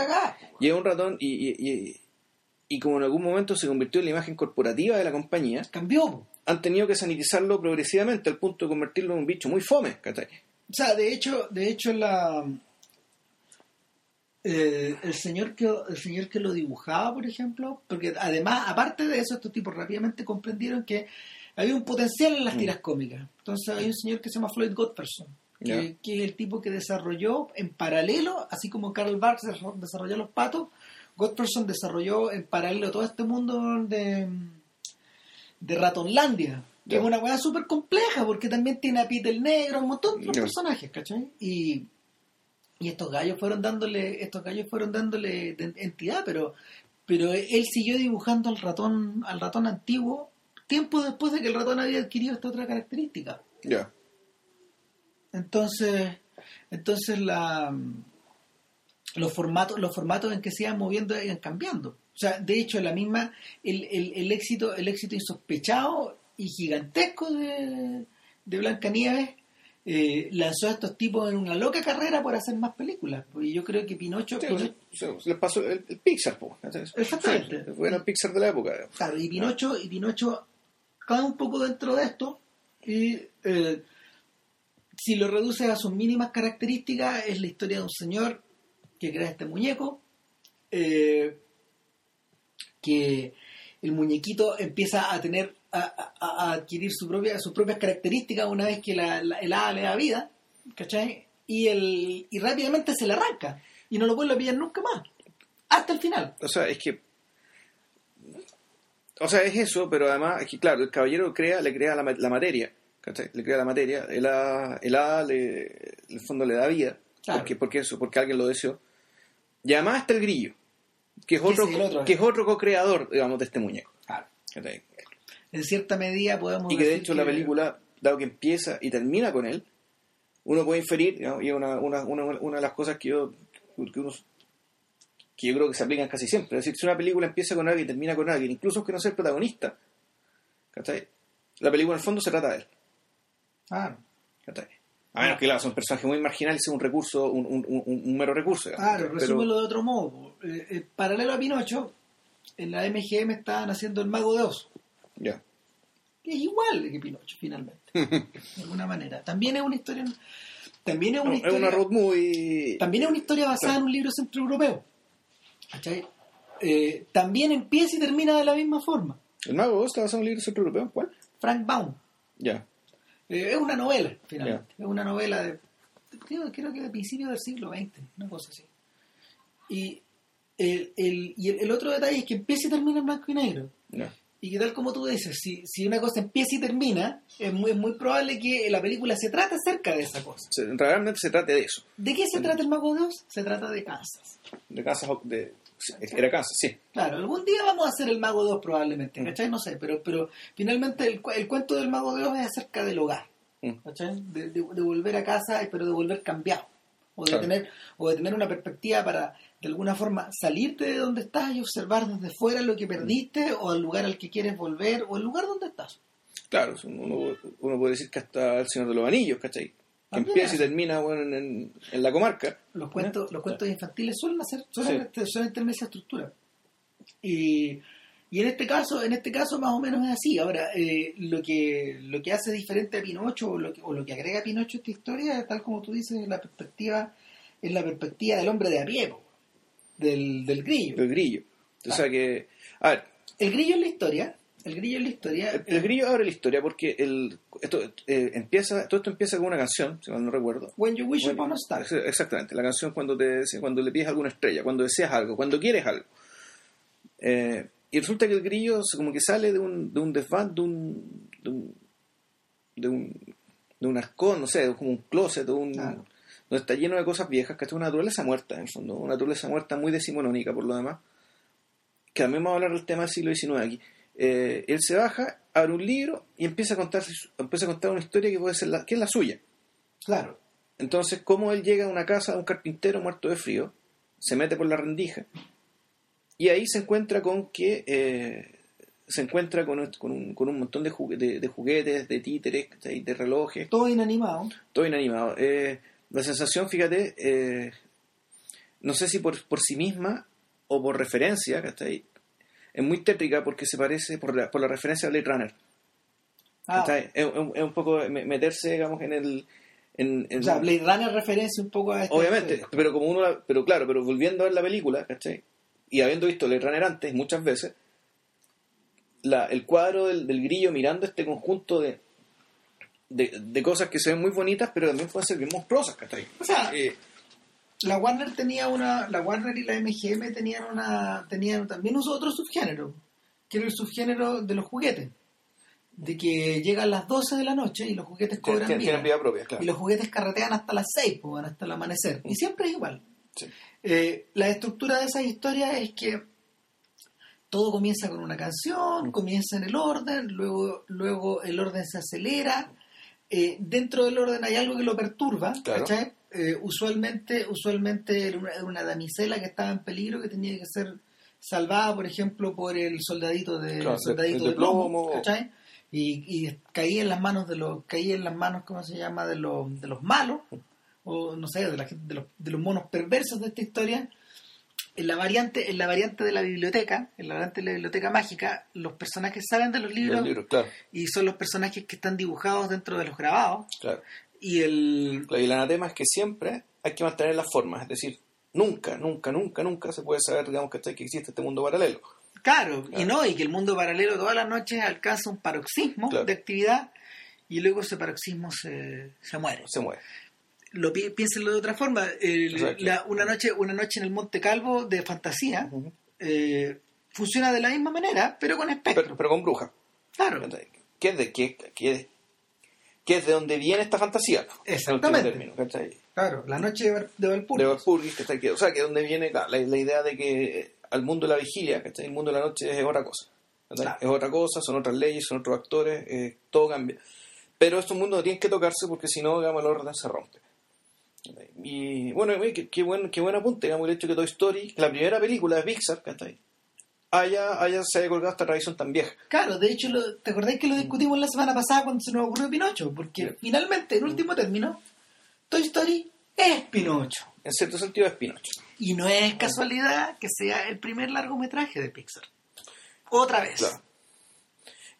y, un, ratón y, y, como en algún momento se convirtió en la imagen corporativa de la compañía, cambió. Han tenido que sanitizarlo progresivamente al punto de convertirlo en un bicho muy fome, O sea, de hecho, de hecho la eh, el señor que el señor que lo dibujaba, por ejemplo, porque además, aparte de eso, estos tipos rápidamente comprendieron que había un potencial en las mm. tiras cómicas. Entonces hay un señor que se llama Floyd Godperson que, es el tipo que desarrolló en paralelo, así como Karl Barks desarrolló los patos, Godperson desarrolló en paralelo todo este mundo de, de Ratonlandia, que es una weá súper compleja, porque también tiene a Pete el Negro, un montón de personajes, ¿cachai? Y, y estos gallos fueron dándole, estos gallos fueron dándole entidad, pero, pero él siguió dibujando al ratón, al ratón antiguo, tiempo después de que el ratón había adquirido esta otra característica. Ya. Entonces, entonces la, los formatos, los formatos en que se iban moviendo iban cambiando. O sea, de hecho, la misma, el, el, éxito, el éxito insospechado y gigantesco de, de Blancanieves eh, lanzó a estos tipos en una loca carrera por hacer más películas. Y yo creo que Pinocho. les pasó el, Pixar, Exactamente. fue el Pixar de la época. Claro, y Pinocho, y Pinocho cae un poco dentro de esto. Y eh, si lo reduces a sus mínimas características, es la historia de un señor que crea este muñeco, eh, que el muñequito empieza a tener, a, adquirir su propia, sus propias características una vez que la, el hada le da vida, ¿cachai? Y, el, y rápidamente se le arranca y no lo vuelve a pillar nunca más, hasta el final. O sea, es que o sea, es eso, pero además, es que claro, el caballero crea, le crea la materia le crea la materia, el hada, el le, el fondo le da vida, porque, porque eso, porque alguien lo deseó. Y además está el grillo, que es otro, que es otro co-creador, digamos, de este muñeco. En cierta medida podemos Y que de hecho la película, dado que empieza y termina con él, uno puede inferir, y una, una, una, de las cosas que yo, que, uno, que yo creo que se aplican casi siempre. Es decir, si una película empieza con alguien y termina con alguien, incluso que no sea el protagonista, la película en el fondo se trata de él. Claro. A menos que, claro, son personajes muy marginales, es un recurso, un, un, un, mero recurso. Claro, resúmelo de otro modo. Eh, eh, paralelo a Pinocho, en la MGM estaban haciendo El Mago de Oz. Ya. Que es igual que Pinocho, finalmente. de alguna manera. También es una historia. También es una historia. Es una road movie. También es una historia basada en un libro centroeuropeo. Eh, también empieza y termina de la misma forma. ¿El Mago está basado en un libro europeo? ¿Cuál? Frank Baum. Ya. Eh, es una novela, finalmente. Es una novela de, creo, que de principios del siglo XX, una cosa así. Y el, el, y el, otro detalle es que empieza y termina en blanco y negro. Y que tal como tú dices, si, si una cosa empieza y termina, es muy, muy probable que la película se trate acerca de esa cosa. realmente se trate de eso. ¿De qué se trata el Mago de Oz? Se trata de casas. De casas, de, era casa, sí. Claro, algún día vamos a hacer el Mago de Oz probablemente, mm. ¿cachai? No sé, pero, pero finalmente el, el cuento del Mago de Oz es acerca del hogar, mm. ¿cachai? De, de, volver a casa, pero de volver cambiado. O de, tener, o de tener una perspectiva para, de alguna forma, salirte de donde estás y observar desde fuera lo que perdiste, o el lugar al que quieres volver, o el lugar donde estás. Claro, uno, uno puede decir que hasta el Señor de los Anillos, ¿cachai? Que empieza y termina bueno, en, en, la comarca. Los cuentos, los cuentos infantiles suelen hacer, suelen, suelen tener esa estructura. Y, y en este caso, en este caso más o menos es así. Ahora, eh, lo que lo que hace diferente a Pinocho o lo que, o lo que agrega a Pinocho a esta historia, tal como tú dices, es la perspectiva, es la perspectiva del hombre de a pie, del, del grillo. Del grillo. O sea que, a ver, el grillo en la historia el grillo en la historia. El, grillo abre la historia porque el, esto, eh, empieza, todo esto empieza con una canción, si mal no recuerdo. When you wish upon a star. Exactamente, la canción cuando, te, cuando le pides alguna estrella, cuando deseas algo, cuando quieres algo. Eh, y resulta que el grillo como que sale de un, de un desván, de un, de un, de un, de un arcón, no sé, como un closet, un, donde está lleno de cosas viejas, que es una naturaleza muerta, en el fondo, una naturaleza muerta muy decimonónica por lo demás. Que también vamos a hablar del tema del siglo XIX aquí. Eh, él se baja, abre un libro y empieza a contar, empieza a contar una historia que puede ser la, que es la suya. Claro. Entonces, cómo él llega a una casa de un carpintero muerto de frío, se mete por la rendija y ahí se encuentra con que eh, se encuentra con, con, un, con un montón de, de, juguetes, de títeres, de relojes. Todo inanimado. Todo inanimado. Eh, la sensación, fíjate, no sé si por, por sí misma o por referencia, ahí es muy tétrica porque se parece por la, por la referencia a Blade Runner. Ah. Es, un poco meterse, digamos, en el... En, o sea, Blade Runner referencia un poco a este Obviamente, pero como uno... Pero claro, pero volviendo a ver la película, ¿cachai? Y habiendo visto Blade Runner antes muchas veces, la, el cuadro del, grillo mirando este conjunto de, de, cosas que se ven muy bonitas, pero también pueden ser bien monstruosas, ¿cachai? O sea, eh, la Warner tenía una, la Warner y la MGM tenían una, tenían también otro subgénero, que era el subgénero de los juguetes. De que llegan las 12 de la noche y los juguetes cobran vida. propia, Y los juguetes carretean hasta las 6, pues, hasta el amanecer. Y siempre es igual. Eh, la estructura de esa historia es que todo comienza con una canción, comienza en el orden, luego, luego el orden se acelera. Eh, dentro del orden hay algo que lo perturba, ¿cachai? Eh, usualmente, usualmente era una, damisela que estaba en peligro, que tenía que ser salvada, por ejemplo, por el soldadito de, soldadito de, plomo, y, caía en las manos de los, caía en las manos, ¿cómo se llama?, de los, de los malos, o no sé, de, la, de, los, de los monos perversos de esta historia. En la variante, en la variante de la biblioteca, en la variante de la biblioteca mágica, los personajes salen de los libros, y son los personajes que están dibujados dentro de los grabados. Claro. Y el... el anatema es que siempre hay que mantener las formas, es decir, nunca, nunca, nunca, nunca se puede saber, digamos, que, que existe este mundo paralelo. Claro, y no, y que el mundo paralelo todas las noches alcanza un paroxismo de actividad y luego ese paroxismo se, se muere. Se muere. Lo piénsenlo de otra forma, una noche una noche en el Monte Calvo de fantasía eh, funciona de la misma manera, pero con espectro. Pero, con bruja. Claro. ¿Qué es de qué, qué, que es de donde viene esta fantasía. Exactamente. Término, claro, la noche de Valpurgis. De Valpurgis, que, o sea, que donde viene la, idea de que al mundo de la vigilia, ¿cachai? el mundo de la noche es otra cosa. Es otra cosa, son otras leyes, son otros actores, eh, todo cambia. Pero estos mundos no tienen que tocarse porque si no, digamos, el orden se rompe. Y bueno, qué, qué, buen, qué buen apunte, digamos, el hecho que Toy Story, la primera película de Pixar, ¿cachai? Haya, haya se haya colgado esta tradición tan vieja. Claro, de hecho, ¿te acordáis que lo discutimos la semana pasada cuando se nos ocurrió Pinocho? Porque finalmente, en último término, Toy Story es Pinocho. En cierto sentido es Pinocho. Y no es casualidad que sea el primer largometraje de Pixar. Otra vez.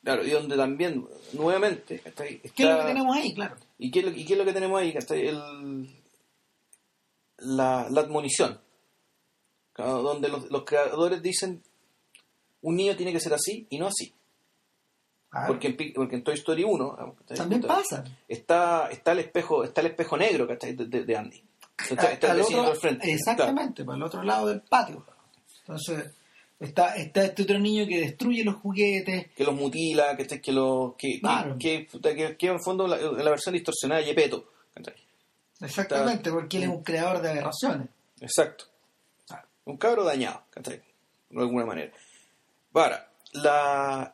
Claro. y donde también, nuevamente, ¿qué es lo que tenemos ahí? Claro. ¿Y qué, y qué es lo que tenemos ahí? El, la, la admonición donde los, los, creadores dicen un niño tiene que ser así y no así. Porque, en, porque en Toy Story 1 también pasa. Está, está el espejo, está el espejo negro De, de, Andy. Está, está el otro, frente. Exactamente, para el otro lado del patio. Entonces, Está, está este otro niño que destruye los juguetes. Que los mutila, que, que, lo, que, que, que, que, en fondo la, la versión distorsionada de Yepeto. Exactamente, porque él es un creador de aberraciones. Exacto. Un cabro dañado, De alguna manera. Ahora, la,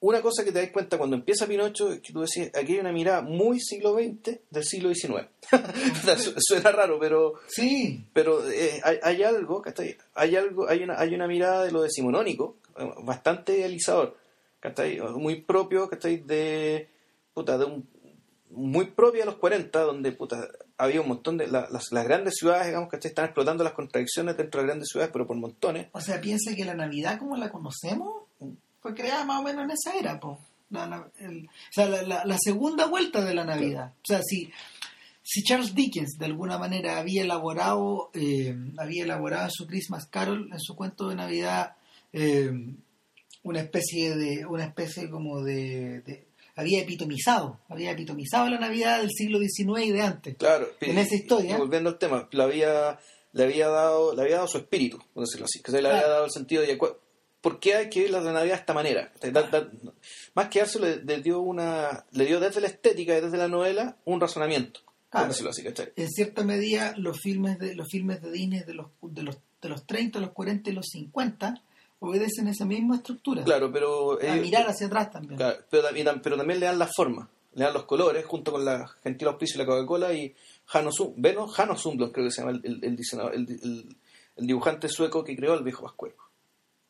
una cosa que te das cuenta cuando empieza Pinocho es que tú decís, aquí hay una mirada muy siglo XX del siglo XIX. Suena raro, pero sí, pero eh, hay, algo, Hay algo, hay una, hay una mirada de lo decimonónico, eh, bastante idealizador, Muy propio, De, puta, de un, muy propio de los 40, donde puta, había un montón de las, las, grandes ciudades, digamos, que están explotando las contradicciones dentro de las grandes ciudades, pero por montones. O sea, piensa que la Navidad como la conocemos fue creada más o menos en esa era, po. La, o sea, la, segunda vuelta de la Navidad. O sea, si, si Charles Dickens de alguna manera había elaborado, eh, había elaborado su Christmas Carol, en su cuento de Navidad, eh, una especie de, una especie como de, había epitomizado, había epitomizado la Navidad del siglo XIX y de antes. Claro, en esa historia. volviendo al tema, lo había, le había dado, le había dado su espíritu, por decirlo así, que se le había dado el sentido de ¿por qué hay que ver la Navidad de esta manera? más que dárselo, le, dio una, le dio desde la estética y desde la novela un razonamiento. Así, en cierta medida, los filmes de los filmes de Disney de los, de los, de los 30, los 40 y los 50 obedecen esa misma estructura. Claro, pero... A mirar hacia atrás también. pero, pero, también le dan la forma, le dan los colores, junto con la gentil auspicio y la Coca-Cola y Hanno Sundblom, creo que se llama el, el, el, dibujante sueco que creó el viejo Pascuero.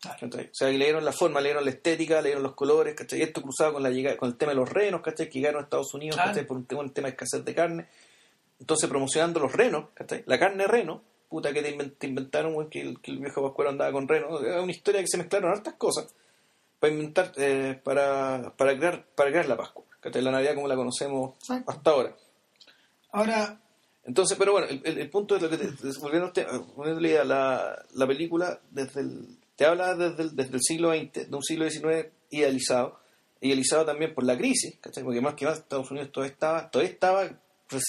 O sea, leyeron la forma, leyeron la estética, leyeron los colores, ¿cachai? Esto cruzado con la llegada, con el tema de los renos, ¿cachai? Que llegaron a Estados Unidos, Por un tema, un tema de escasez de carne. Entonces, promocionando los renos, ¿cachai? La carne reno, puta que te, inventaron, que, el, que el viejo Pascuero andaba con renos. Es una historia que se mezclaron hartas cosas para inventar, eh, para, para, crear, para crear la Pascua, ¿cachai? La Navidad como la conocemos hasta ahora. Ahora, entonces, pero bueno, el, punto es lo que te, volviendo, a la, la película desde el, te habla desde el, desde el siglo XX, de un siglo XIX idealizado, idealizado también por la crisis, ¿cachai? porque más que más Estados Unidos todavía estaba, todavía estaba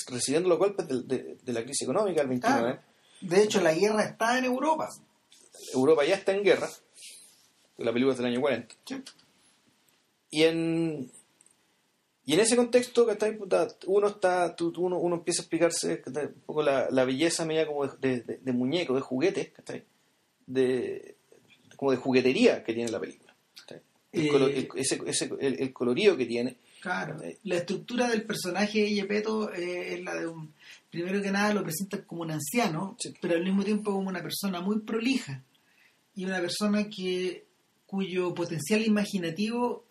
recibiendo los golpes de, la crisis económica del 29. De hecho, la guerra está en Europa. Europa ya está en guerra, la película es del año 40. Y en, y en ese contexto, uno está, uno, uno empieza a explicarse un poco la, la belleza media como de, de, muñeco, de juguetes, ¿cachai? De, como de juguetería que tiene la película. El, eh, ese, ese, el, colorido que tiene. Claro, la estructura del personaje de Yepeto eh, es la de un. Primero que nada lo presenta como un anciano, pero al mismo tiempo como una persona muy prolija y una persona que cuyo potencial imaginativo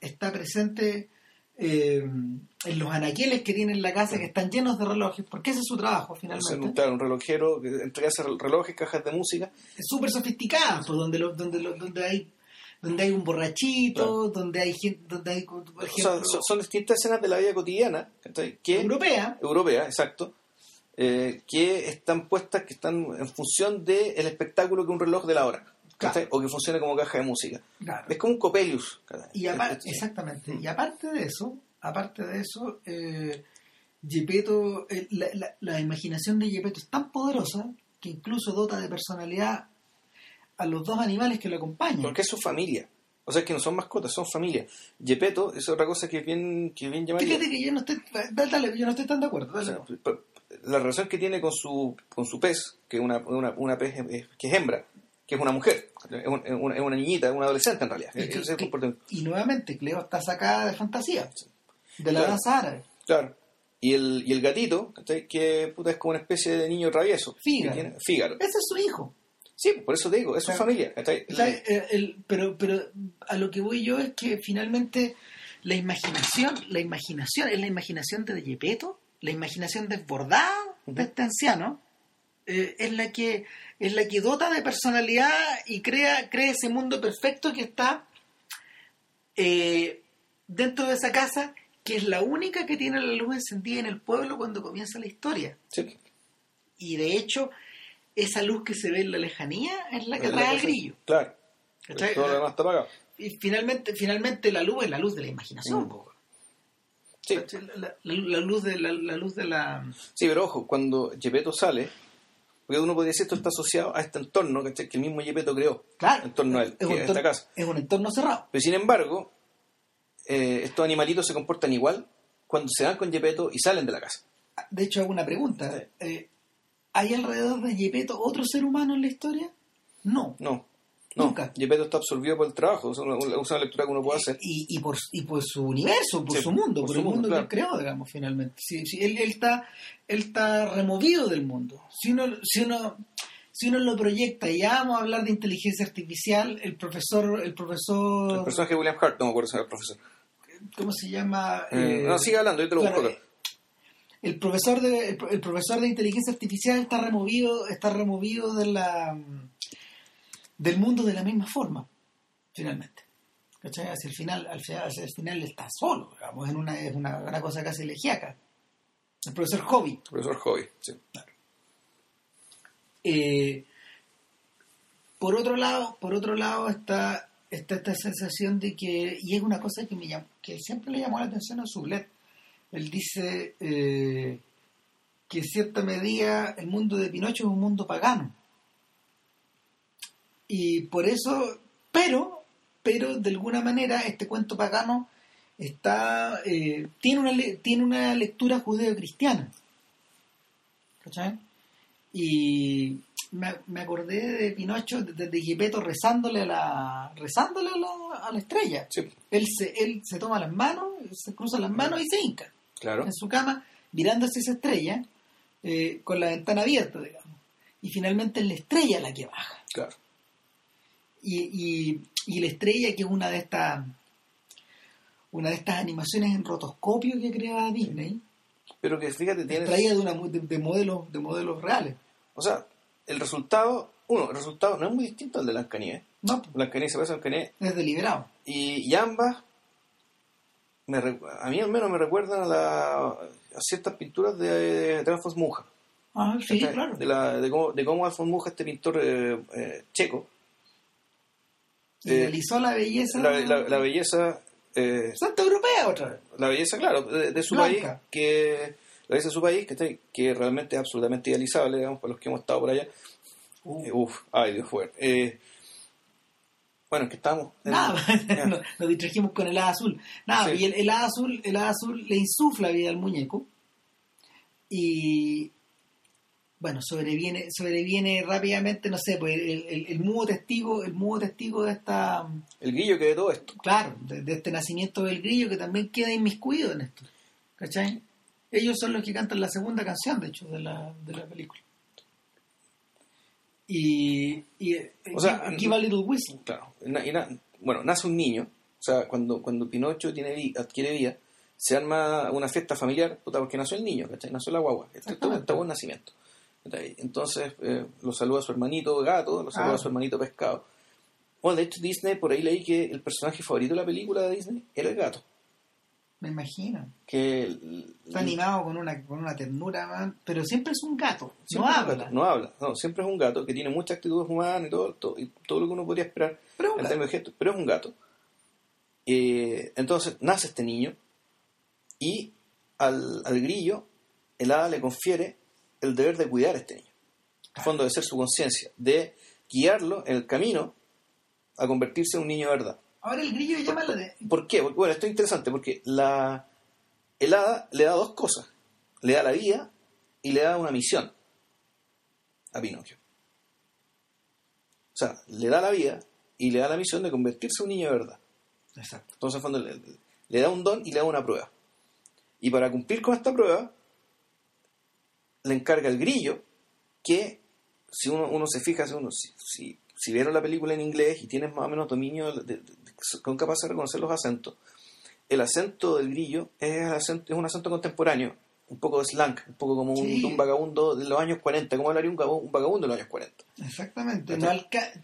está presente eh, en los anaqueles que tiene en la casa que están llenos de relojes, porque ese es su trabajo finalmente. Claro, un relojero que entrega relojes, cajas de música. Es súper sofisticado, pues, donde, donde, donde hay donde hay un borrachito, donde hay gente, donde hay, por ejemplo, son, distintas escenas de la vida cotidiana, que europea, europea, exacto, eh, que están puestas, que están en función del el espectáculo que un reloj de la hora. O que funcione como caja de música. Es como un Copelius. Y aparte, exactamente. Y aparte de eso, aparte de eso, eh, eh la, imaginación de Gepetto es tan poderosa que incluso dota de personalidad a los dos animales que lo acompañan. Porque es su familia. O sea, es que no son mascotas, son familia. Gepetto es otra cosa que es bien, que bien Fíjate que yo no estoy, dale, yo no estoy tan de acuerdo. la relación que tiene con su, con su pez, que es una, una, una pez que es hembra, que es una mujer, es, una, es una niñita, es una adolescente en realidad. y nuevamente, Cleo está sacada de fantasía, de la danza árabe. Claro. Y el, y el gatito, que puta, es como una especie de niño travieso. Fígaro. Fígaro. Ese es su hijo. Sí, por eso te digo, es su familia. Eh, pero, pero a lo que voy yo es que finalmente la imaginación, la imaginación, es la imaginación de Yepeto, la imaginación desbordada de este anciano, eh, es la que es la que dota de personalidad y crea, crea ese mundo perfecto que está eh, dentro de esa casa, que es la única que tiene la luz encendida en el pueblo cuando comienza la historia. Y de hecho, esa luz que se ve en la lejanía es la que trae al grillo. Claro. Todo lo demás está apagado. Y finalmente, finalmente la luz es la luz de la imaginación. Mm. Sí. La, luz de la, luz de la... Sí, pero ojo, cuando Gepetto sale, porque uno podría decir esto está asociado a este entorno que el mismo Gepetto creó. Claro. En torno a él, es esta casa. Es un entorno cerrado. Pero sin embargo, eh, estos animalitos se comportan igual cuando se van con Gepetto y salen de la casa. De hecho, hago una pregunta. Eh, ¿Hay alrededor de Gepetto otro ser humano en la historia? No. No. Nunca. Gepetto está absorbido por el trabajo, es una, lectura que uno puede hacer. Y, por, y por su universo, por su mundo, por, el mundo, que él creó, digamos, finalmente. Sí, él, está, él está removido del mundo. Si uno, si uno, si uno lo proyecta y ya vamos a hablar de inteligencia artificial, el profesor... El, profesor, el personaje de William Hart, no me acuerdo si era el profesor. ¿Cómo se llama? Eh, no, sigue hablando, yo te lo busco el profesor de el, profesor de inteligencia artificial está removido está removido de la del mundo de la misma forma finalmente. ¿cachai? hacia el final hacia el final está solo digamos en una es una, cosa casi elegíaca. El profesor Hobby. El profesor Hobby sí. Eh, por otro lado por otro lado está está esta sensación de que y es una cosa que me que siempre le llamó la atención a Sublet él dice eh, que en cierta medida el mundo de Pinocho es un mundo pagano. Y por eso, pero, pero de alguna manera este cuento pagano está eh, tiene, una, tiene una lectura judeo-cristiana. ¿Cachai? Y me, acordé de Pinocho, de, de rezándole a la, rezándole a la, a la estrella. Él, se, él se toma las manos, se cruza las manos y se hinca en su cama, mirando hacia esa estrella, eh, con la ventana abierta, digamos. Y finalmente es la estrella la que baja. Claro. Y, y, la estrella, que es una de estas una de estas animaciones en rotoscopio que creaba Disney. Pero que fíjate, tiene. De, una, de, modelos, de modelos reales. O sea, el resultado, uno, el resultado no es muy distinto al de Blancanieves. No. Blancanieves se parece a Blancanieves. Es deliberado. Y, y ambas a mí al menos me recuerdan a, la, ciertas pinturas de, de Alfons Muja. Ah, sí, claro. De, la, de, cómo, de cómo Alfons Muja, este pintor eh, eh, checo, idealizó la belleza. La, belleza. Eh, Santa europea otra vez. La belleza, claro, de, su país, que la belleza de su país, que, que realmente es absolutamente idealizable, digamos, para los que hemos estado por allá. Uh. uf, ay Dios fue. Eh, bueno, que estamos. Nada, nos, distrajimos con el hada azul. Nada, y el, el, hada azul, el azul le insufla vida al muñeco. Y bueno, sobreviene, sobreviene rápidamente, no sé, pues el, el, el mudo testigo, el mudo testigo de esta. El grillo que de todo esto. Claro, de, este nacimiento del grillo que también queda inmiscuido en esto. ¿Cachai? Ellos son los que cantan la segunda canción, de hecho, de la, de la película. Y, y o sea, va Little Whistle. Claro. bueno, nace un niño. O sea, cuando, cuando Pinocho tiene, adquiere vida, se arma una fiesta familiar, puta, porque nació el niño, ¿cachai? Nació la guagua. Este es buen nacimiento. Entonces eh, lo saluda a su hermanito gato, lo saluda a su ah. hermanito pescado. Bueno, de hecho Disney, por ahí leí que el personaje favorito de la película de Disney era el gato. Me imagino. Que Está animado con una, con una ternura, pero siempre es un gato. No habla. no habla. No, siempre es un gato que tiene muchas actitudes humanas y todo, todo, y todo lo que uno podría esperar pero en términos de gestos, pero es un gato. Eh, entonces nace este niño y al, al, grillo el hada le confiere el deber de cuidar a este niño. En fondo de ser su conciencia, de guiarlo en el camino a convertirse en un niño de verdad. Ahora el grillo llama la de... ¿Por qué? bueno, esto es interesante porque la el hada le da dos cosas. Le da la vida y le da una misión a Pinocchio. O sea, le da la vida y le da la misión de convertirse en un niño de verdad. Exacto. Entonces, cuando le, le, da un don y le da una prueba. Y para cumplir con esta prueba, le encarga el grillo que, si uno, uno se fija, si, uno, si, si, vieron la película en inglés y tienes más o menos dominio de, con capacidad de reconocer los acentos, el acento del grillo es, es un acento contemporáneo, un poco de slang, un poco como un, vagabundo de los años 40, como hablaría un, vagabundo de los años 40. Exactamente. No,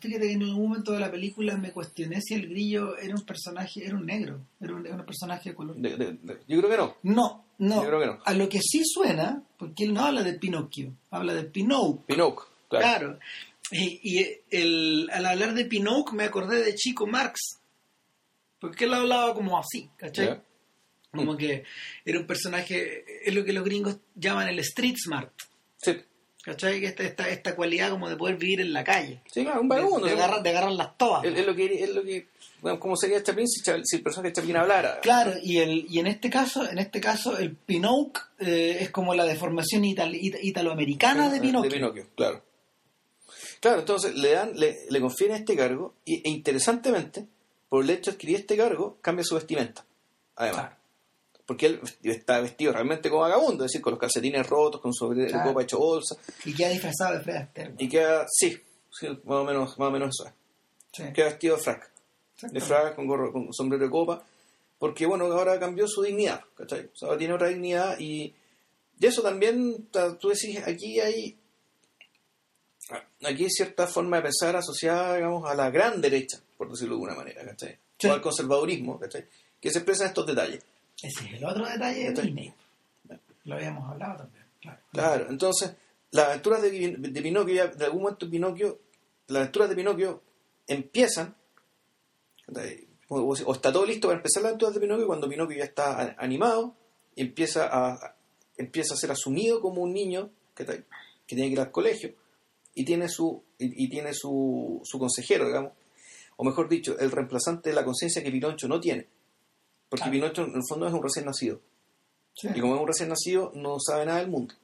fíjate en un momento de la película me cuestioné si el grillo era un personaje, era un negro, era un, personaje de color. yo creo que no. No, no. Yo creo que no. A lo que sí suena, porque él no habla de Pinocchio, habla de Pinocchio. Pinocchio. Claro. Y, el, al hablar de Pinocchio me acordé de Chico Marx. Porque él hablaba como así, ¿cachai? Como que era un personaje, es lo que los gringos llaman el street smart. Sí. ¿Cachai? Esta, esta, esta cualidad como de poder vivir en la calle. Sí, claro, un vagabundo. De agarrar las toas. Es, lo que, es lo que bueno, ¿cómo sería Chapin si, si el personaje de Chapin hablara? Claro, y el y en este caso, en este caso el Pinocchio eh, es como la deformación italoamericana de Pinocchio. De Pinocchio, claro. Claro, entonces le dan, le, le confieren este cargo y, e interesantemente, por el hecho de adquirir este cargo, cambia su vestimenta. Además. Porque él está vestido realmente como vagabundo, es decir, con los calcetines rotos, con su copa hecho bolsa. Y queda disfrazado de Fred Astaire. Y queda, sí, más o menos, más o menos eso es. Queda vestido de frac. De frac, con, gorro, con sombrero de copa. Porque, bueno, ahora cambió su dignidad, ¿cachai? O sea, tiene otra dignidad y, y eso también, tú decís, aquí hay aquí hay cierta forma de pensar asociada, digamos, a la gran derecha, por decirlo de alguna manera, ¿cachai? O al conservadurismo, ¿cachai? Que se expresa en estos detalles. Ese es el otro detalle de Disney. Lo habíamos hablado también. Claro, claro entonces, las aventuras de, Pinocchio, de algún momento Pinocchio, las aventuras de Pinocchio empiezan, o, está todo listo para empezar las aventuras de Pinocchio cuando Pinocchio ya está animado, y empieza a, empieza a ser asumido como un niño que, que tiene que ir al colegio y tiene su y, tiene su, su consejero, digamos, o mejor dicho, el reemplazante de la conciencia que Pinocho no tiene. Porque Pinocho en el fondo es un recién nacido. Y como es un recién nacido, no sabe nada del mundo.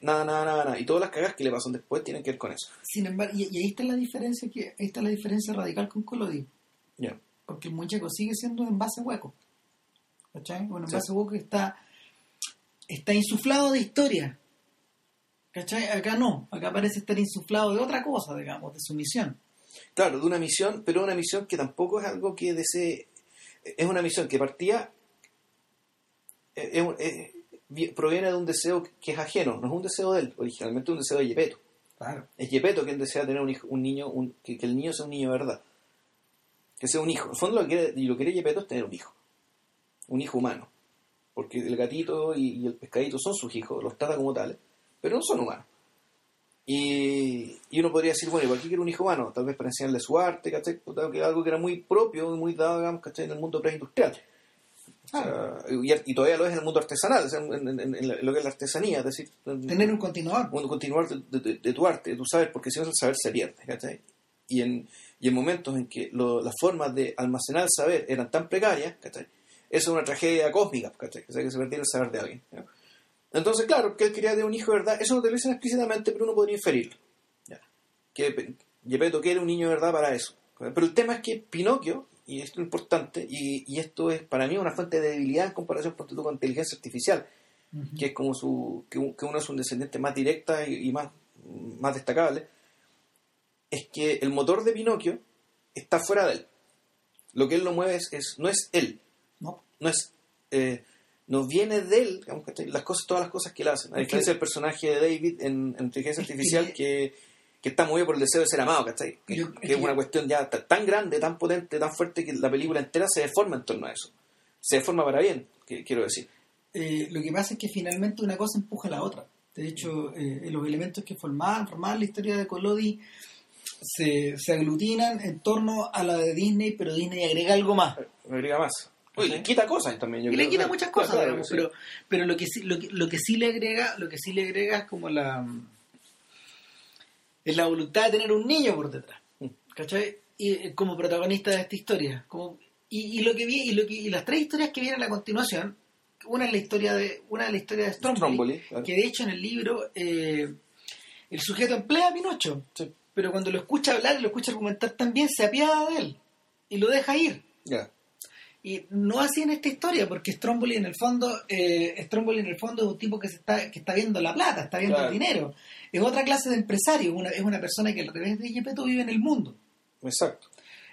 Nada, nada, nada, nada. Y todas las cagas que le pasan después tienen que ver con eso. Sin embargo, y, ahí está la diferencia que ahí está la diferencia radical con Colodi. Porque el muñeco sigue siendo un envase hueco. ¿Cachai? Un envase hueco que está, está insuflado de historia. ¿Cachai? Acá no, acá parece estar insuflado de otra cosa, digamos, de su misión. Claro, de una misión, pero una misión que tampoco es algo que desee. Es una misión que partía. proviene de un deseo que es ajeno, no es un deseo de él, originalmente es un deseo de Yepeto. Claro. Es Yepeto quien desea tener un, hijo, un niño, que, el niño sea un niño de verdad. Que sea un hijo. En el fondo lo que quiere, lo que quiere Yepeto es tener un hijo. Un hijo humano. Porque el gatito y, y el pescadito son sus hijos, los trata como tales pero no son humanos. Y, uno podría decir, bueno, igual que quiere un hijo humano, tal vez para enseñarle su arte, ¿cachai? algo que era muy propio y muy dado, digamos, ¿cachai? En el mundo preindustrial. y, todavía lo es en el mundo artesanal, en, lo que es la artesanía, es decir, tener un continuador. Un continuador de, tu arte, tú sabes, porque si no el saber se pierde, ¿cachai? Y en, y en momentos en que las formas de almacenar el saber eran tan precarias, ¿cachai? Eso es una tragedia cósmica, ¿cachai? Que se perdiera el saber de alguien. Entonces, claro, que él quería de un hijo de verdad, eso no te lo dicen explícitamente, pero uno podría inferirlo. Que Gepetto quiere un niño de verdad para eso. Pero el tema es que Pinocchio, y esto es importante, y, esto es para mí una fuente de debilidad en comparación con, con inteligencia artificial, que es como su, que, uno es un descendiente más directa y, más, más destacable, es que el motor de Pinocchio está fuera de él. Lo que él lo mueve es, no es él, no, no es eh, nos viene de él, digamos, las cosas, todas las cosas que él hace. A diferencia del personaje de David en, inteligencia artificial que, que, está movido por el deseo de ser amado, ¿cachai? Que, es, una cuestión ya tan grande, tan potente, tan fuerte que la película entera se deforma en torno a eso. Se deforma para bien, quiero decir. Eh, lo que pasa es que finalmente una cosa empuja a la otra. De hecho, eh, los elementos que formaban, formaban la historia de Collodi se, se aglutinan en torno a la de Disney, pero Disney agrega algo más. Agrega más Uy, le quita cosas también. Yo y le quita muchas cosas, pero, pero lo que sí, lo que, lo que sí le agrega, lo que sí le agrega es como la es la voluntad de tener un niño por detrás, mm. ¿cachai? Y eh, como protagonista de esta historia, como y, y lo que vi y lo que y las tres historias que vienen a continuación, una es la historia de una es la historia de Stromboli, que de hecho en el libro eh, el sujeto emplea a Pinocho, pero cuando lo escucha hablar y lo escucha argumentar también se apiada de él y lo deja ir. Ya. Y no así en esta historia, porque Stromboli en el fondo, eh, Stromboli en el fondo es un tipo que se está, que está viendo la plata, está viendo el dinero. Es otra clase de empresario, una, es una persona que al revés de Gepetto vive en el mundo. Exacto.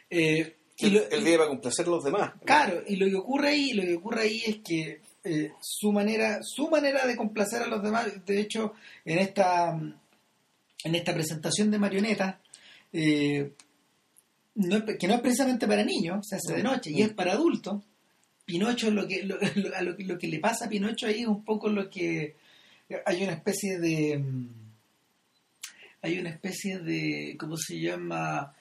Eh, y él, vive para complacer a los demás. Claro, y lo que ocurre ahí, lo que ocurre ahí es que eh, su manera, su manera de complacer a los demás, de hecho, en esta en esta presentación de marionetas, eh, que no es precisamente para niños, se hace de noche, y es para adultos. Pinocho, lo que, lo, lo, que le pasa a Pinocho ahí es un poco lo que hay una especie de, hay una especie de, ¿cómo se llama?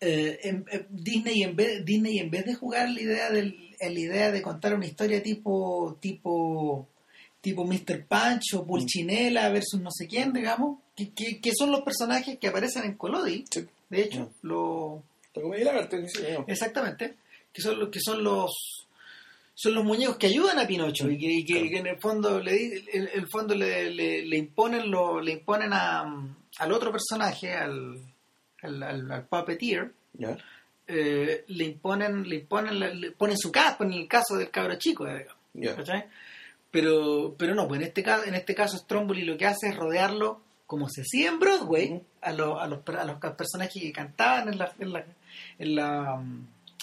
Eh, en, Disney en vez Disney en vez de jugar la idea del la idea de contar una historia tipo tipo tipo Mr. Punch o Pulchinela versus no sé quién digamos que, que, son los personajes que aparecen en Colodi de hecho mm. lo exactamente. Que son los que son los son los muñecos que ayudan a Pinocho y que, en el fondo le el, fondo le, le, imponen lo le imponen a, al otro personaje al al, al, puppeteer, eh, le imponen, le imponen, le ponen su casco en el caso del cabro chico, Pero, pero no, pues en este caso, en este caso Stromboli lo que hace es rodearlo como se hacía en Broadway, a, los, a, los, a los personajes que cantaban en la, en la, en la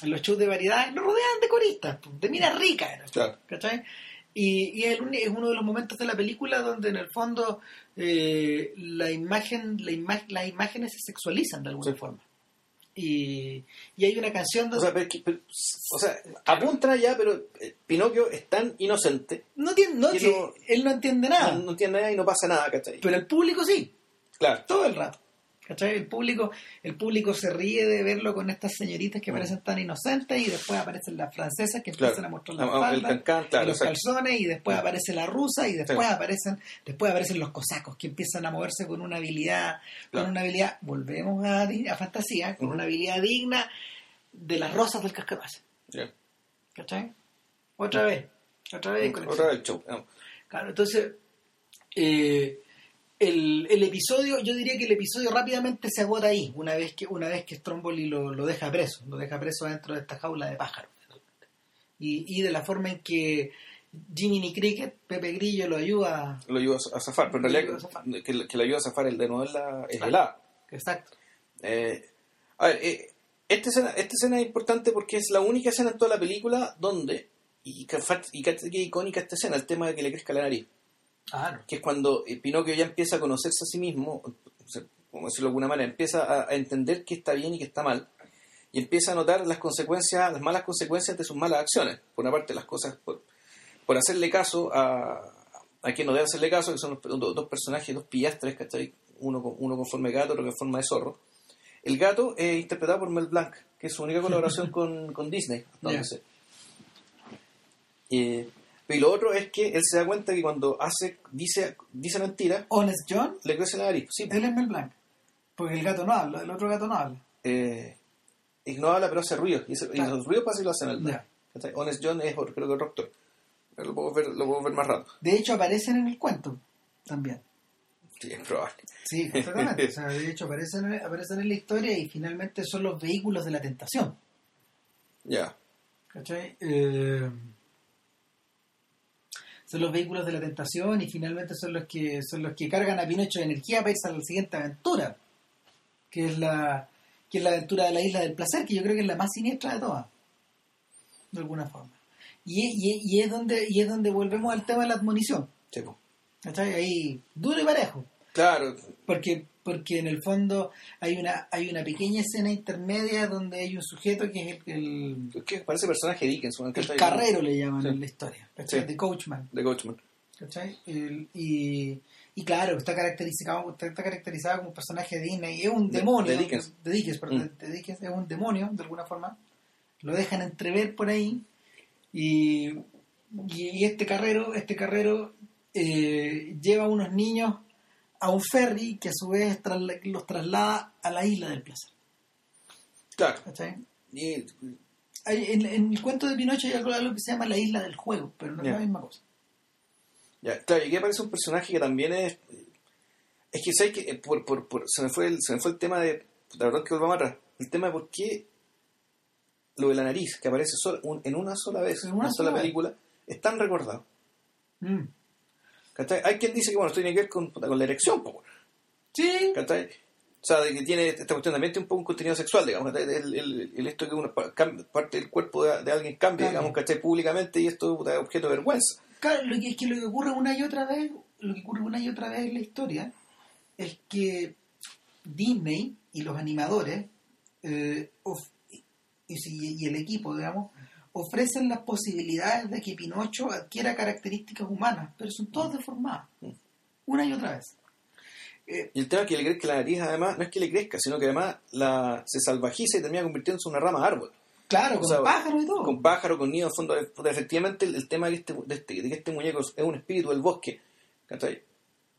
en los shows de variedad, lo rodeaban de coristas, pues, de minas ricas, Y, y es, uno de los momentos de la película donde en el fondo eh, la imagen, la las imágenes se sexualizan de alguna forma. Y, y, hay una canción donde... O sea, apunta ya, pero eh, Pinocchio es tan inocente. No tiene, no, él no entiende nada. No, entiende nada y no pasa nada, Pero el público sí. Claro. Todo el rato. El público, el público se ríe de verlo con estas señoritas que mm. parecen tan inocentes y después aparecen las francesas que empiezan a mostrar la ah, falda y los calzones y después mm. aparece la rusa y después aparecen después aparecen los cosacos que empiezan a moverse con una habilidad con una habilidad volvemos a, a fantasía con una habilidad digna de las rosas del cascanueces. ¿cachai? otra vez otra vez otra vez claro entonces eh, el, el, episodio, yo diría que el episodio rápidamente se agota ahí, una vez que, una vez que Stromboli lo, lo deja preso, lo deja preso dentro de esta jaula de pájaros. Y, y de la forma en que Jimmy Cricket, Pepe Grillo lo ayuda lo ayuda a zafar, pero en realidad que, que, le ayuda a zafar el de nuevo es la, es la Exacto. Eh, a ver, eh, esta, escena, esta escena es importante porque es la única escena en toda la película donde, y que, y icónica esta escena, el tema de que le crezca la nariz. Que es cuando eh, Pinocchio ya empieza a conocerse a sí mismo, como decirlo de alguna manera, empieza a, entender qué está bien y qué está mal, y empieza a notar las consecuencias, las malas consecuencias de sus malas acciones. Por una parte, las cosas, por, hacerle caso a, a quien no debe hacerle caso, que son dos, personajes, dos pillastres, ¿cachai? Uno uno con forma de gato, otro con forma de zorro. El gato es interpretado por Mel Blanc, que es su única colaboración con, con Disney, entonces y lo otro es que él se da cuenta que cuando hace dice dice mentira, Honest John, le crece la nariz. Sí. Él es Mel Blanc. Porque el gato no habla, el otro gato no habla. Eh, y no habla, pero hace ruido. Y, los ruidos pasa y lo hace Mel Blanc. Honest John es, creo que el doctor. Lo puedo, ver, lo puedo ver más rato. De hecho, aparecen en el cuento también. Sí, es probable. Sí, exactamente. o sea, de hecho, aparecen, aparecen en la historia y finalmente son los vehículos de la tentación. Ya. ¿Cachai? Eh son los vehículos de la tentación y finalmente son los que son los que cargan a Pinocho de energía para irse a la siguiente aventura, que es la que es la aventura de la isla del placer, que yo creo que es la más siniestra de todas, de alguna forma. Y, y, es donde y es donde volvemos al tema de la admonición. Sí, Ahí duro y parejo. Claro. Porque porque en el fondo hay una hay una pequeña escena intermedia donde hay un sujeto que es el, el que parece personaje de Dickens el carrero le llaman en la historia de Coachman. De Coachman. ¿cachai? y, y claro está caracterizado está caracterizado como un personaje de Disney. Es un demonio de, Dickens. De Dickens, perdón, mm. de Dickens. Es un demonio de alguna forma. Lo dejan entrever por ahí. Y, y este carrero este carrero eh, lleva a unos niños a un ferry que a su vez los traslada a la isla del placer. Claro. en, el cuento de Pinocho hay algo, que se llama la isla del juego, pero no es la misma cosa. Ya, claro, y aquí aparece un personaje que también es. Es que sé que eh, por, por, por, se, me fue el, se me fue el tema de. La verdad que volvamos atrás. El tema de por qué lo de la nariz, que aparece en una sola vez, en una, sola, película, es tan recordado. Mm. Hay quien dice que bueno, esto tiene que ver con, con la erección, Sí. ¿Cachai? O sea, de que tiene esta cuestión también tiene un poco un contenido sexual, digamos, el, el, el, esto que una parte del cuerpo de, alguien cambia, digamos, ¿cachai? Públicamente y esto es objeto de vergüenza. Claro, lo que es que lo que ocurre una y otra vez, lo que ocurre una y otra vez en la historia es que Disney y los animadores eh, y, y, el equipo, digamos, ofrecen las posibilidades de que Pinocho adquiera características humanas, pero son todas deformadas, una y otra vez. Eh, y el tema es que le crezca la nariz, además, no es que le crezca, sino que además la, se salvajiza y termina convirtiéndose en una rama de árbol. Claro, con pájaro y todo. Con pájaro, con nido, en fondo. Efectivamente, el, tema de, este, de, este, de, que este muñeco es un espíritu del bosque.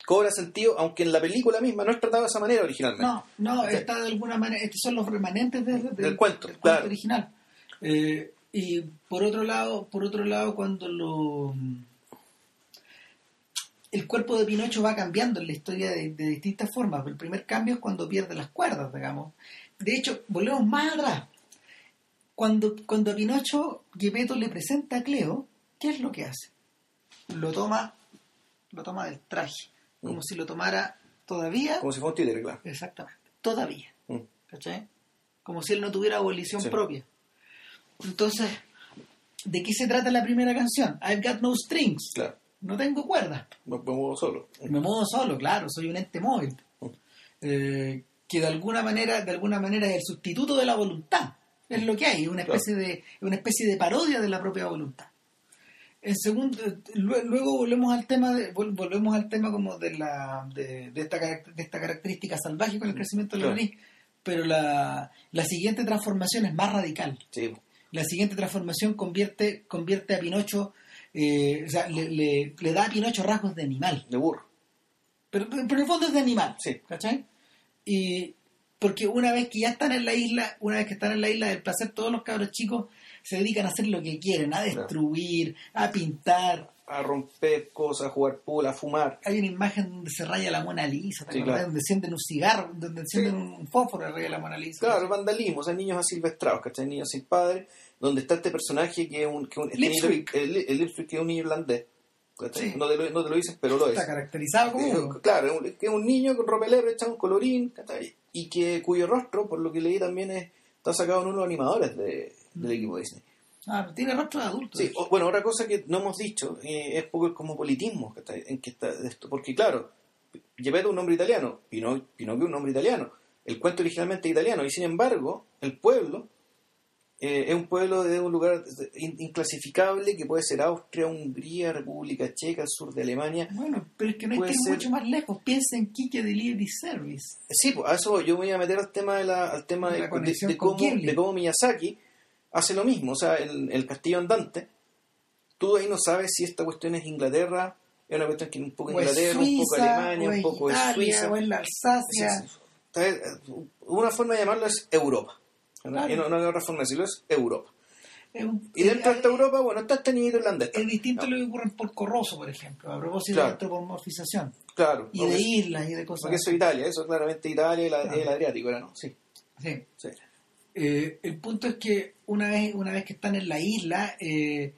Cobra sentido, aunque en la película misma no es tratado de esa manera originalmente. No, no, está de alguna manera. Estos son los remanentes del, cuento, claro. original. Eh, y por otro lado, por otro lado, cuando lo el cuerpo de Pinocho va cambiando en la historia de, distintas formas. El primer cambio es cuando pierde las cuerdas, digamos. De hecho, volvemos más atrás. Cuando, cuando a Pinocho Gepetto le presenta a Cleo, ¿qué es lo que hace? Lo toma, lo toma del traje, como mm. si lo tomara todavía. Como si fuera un títere, claro. Exactamente, todavía. Mm. ¿Cachai? Como si él no tuviera abolición propia. Entonces, ¿de qué se trata la primera canción? I've got no strings. Claro no tengo cuerda. Me, muevo solo. Me muevo solo, claro, soy un ente móvil. Eh, que de alguna manera, de alguna manera es el sustituto de la voluntad. Es lo que hay, una especie de, una especie de parodia de la propia voluntad. En segundo, luego volvemos al tema de, volvemos al tema como de la de, esta, de esta característica salvaje con el mm, crecimiento de la nariz, pero la, la siguiente transformación es más radical. Sí. La siguiente transformación convierte, convierte a Pinocho eh, o sea, le, da a Pinocho rasgos de animal. De burro. Pero, pero, en el fondo es de animal. Sí. ¿Cachai? Y porque una vez que ya están en la isla, una vez que están en la isla del placer, todos los cabros chicos se dedican a hacer lo que quieren, a destruir, a pintar. A romper cosas, a jugar pool, a fumar. Hay una imagen donde se raya la Mona Lisa, donde encienden un cigarro, donde encienden un fósforo y raya la Mona Lisa. Claro, vandalismo, o sea, niños asilvestrados, ¿cachai? Niños sin padres donde está este personaje que es un, que un el, el que es un niño irlandés. No, te lo, no, te lo, dices, pero lo es. Está caracterizado como Claro, que es un niño con ropa leve, un colorín, y que cuyo rostro, por lo que leí también, es, está sacado en uno de los animadores de, del equipo Disney. Ah, tiene rostro de adulto. Sí, bueno, otra cosa que no hemos dicho eh, es poco el cosmopolitismo en que está esto, porque claro, Gepetto es un nombre italiano, Pinocchio es un nombre italiano, el cuento originalmente es italiano, y sin embargo, el pueblo eh, es un pueblo de un lugar inclasificable que puede ser Austria, Hungría, República Checa, el sur de Alemania. Bueno, pero es que no hay que ir mucho más lejos. Piensa en Kike Delivery Service. Sí, pues a eso yo me voy a meter al tema de la, al tema de, de, cómo, de, cómo, Miyazaki hace lo mismo. O sea, el, el castillo andante, tú ahí no sabes si esta cuestión es Inglaterra, es una cuestión que un poco Inglaterra, un poco Alemania, un poco Italia, Suiza. O en la Alsacia. Una forma de llamarlo es Europa. Y no, no hay otra forma de decirlo, es Europa. y dentro de esta Europa, bueno, está este niño irlandés. Es distinto lo que ocurre en Porco Rosso, por ejemplo, a propósito de antropomorfización. Claro. Y de islas y de cosas. Porque eso es Italia, eso claramente Italia y el Adriático, ¿era no? Sí. Sí. Eh, el punto es que una vez, una vez que están en la isla, eh,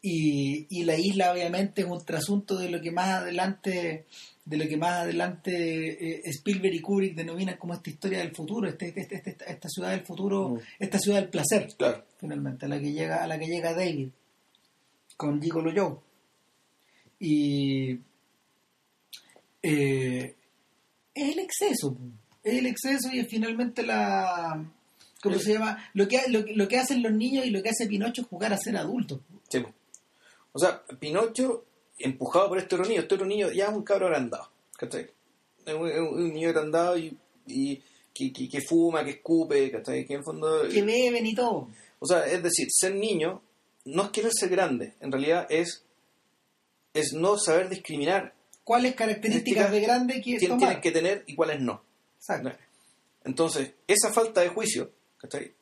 y, y la isla obviamente es un trasunto de lo que más adelante de lo que más adelante eh, Spielberg y Kubrick denominan como esta historia del futuro, este, este, este esta ciudad del futuro, mm. esta ciudad del placer, finalmente, a la que llega, a la que llega David con Gigolo Joe. Y eh, es el exceso, es el exceso y es finalmente la ¿cómo se llama? Lo que, lo, que hacen los niños y lo que hace Pinocho es jugar a ser adulto. O sea, Pinocho empujado por este otro niño. Este otro niño ya es un cabro agrandado, ¿cachai? Es un, niño agrandado y, y que, que, fuma, que escupe, ¿cachai? Que en el fondo... Que beben y todo. O sea, es decir, ser niño no es querer ser grande, en realidad es, es no saber discriminar. ¿Cuáles características de grande quién tienes que tener y cuáles no? Exacto. Entonces, esa falta de juicio, ¿cachai?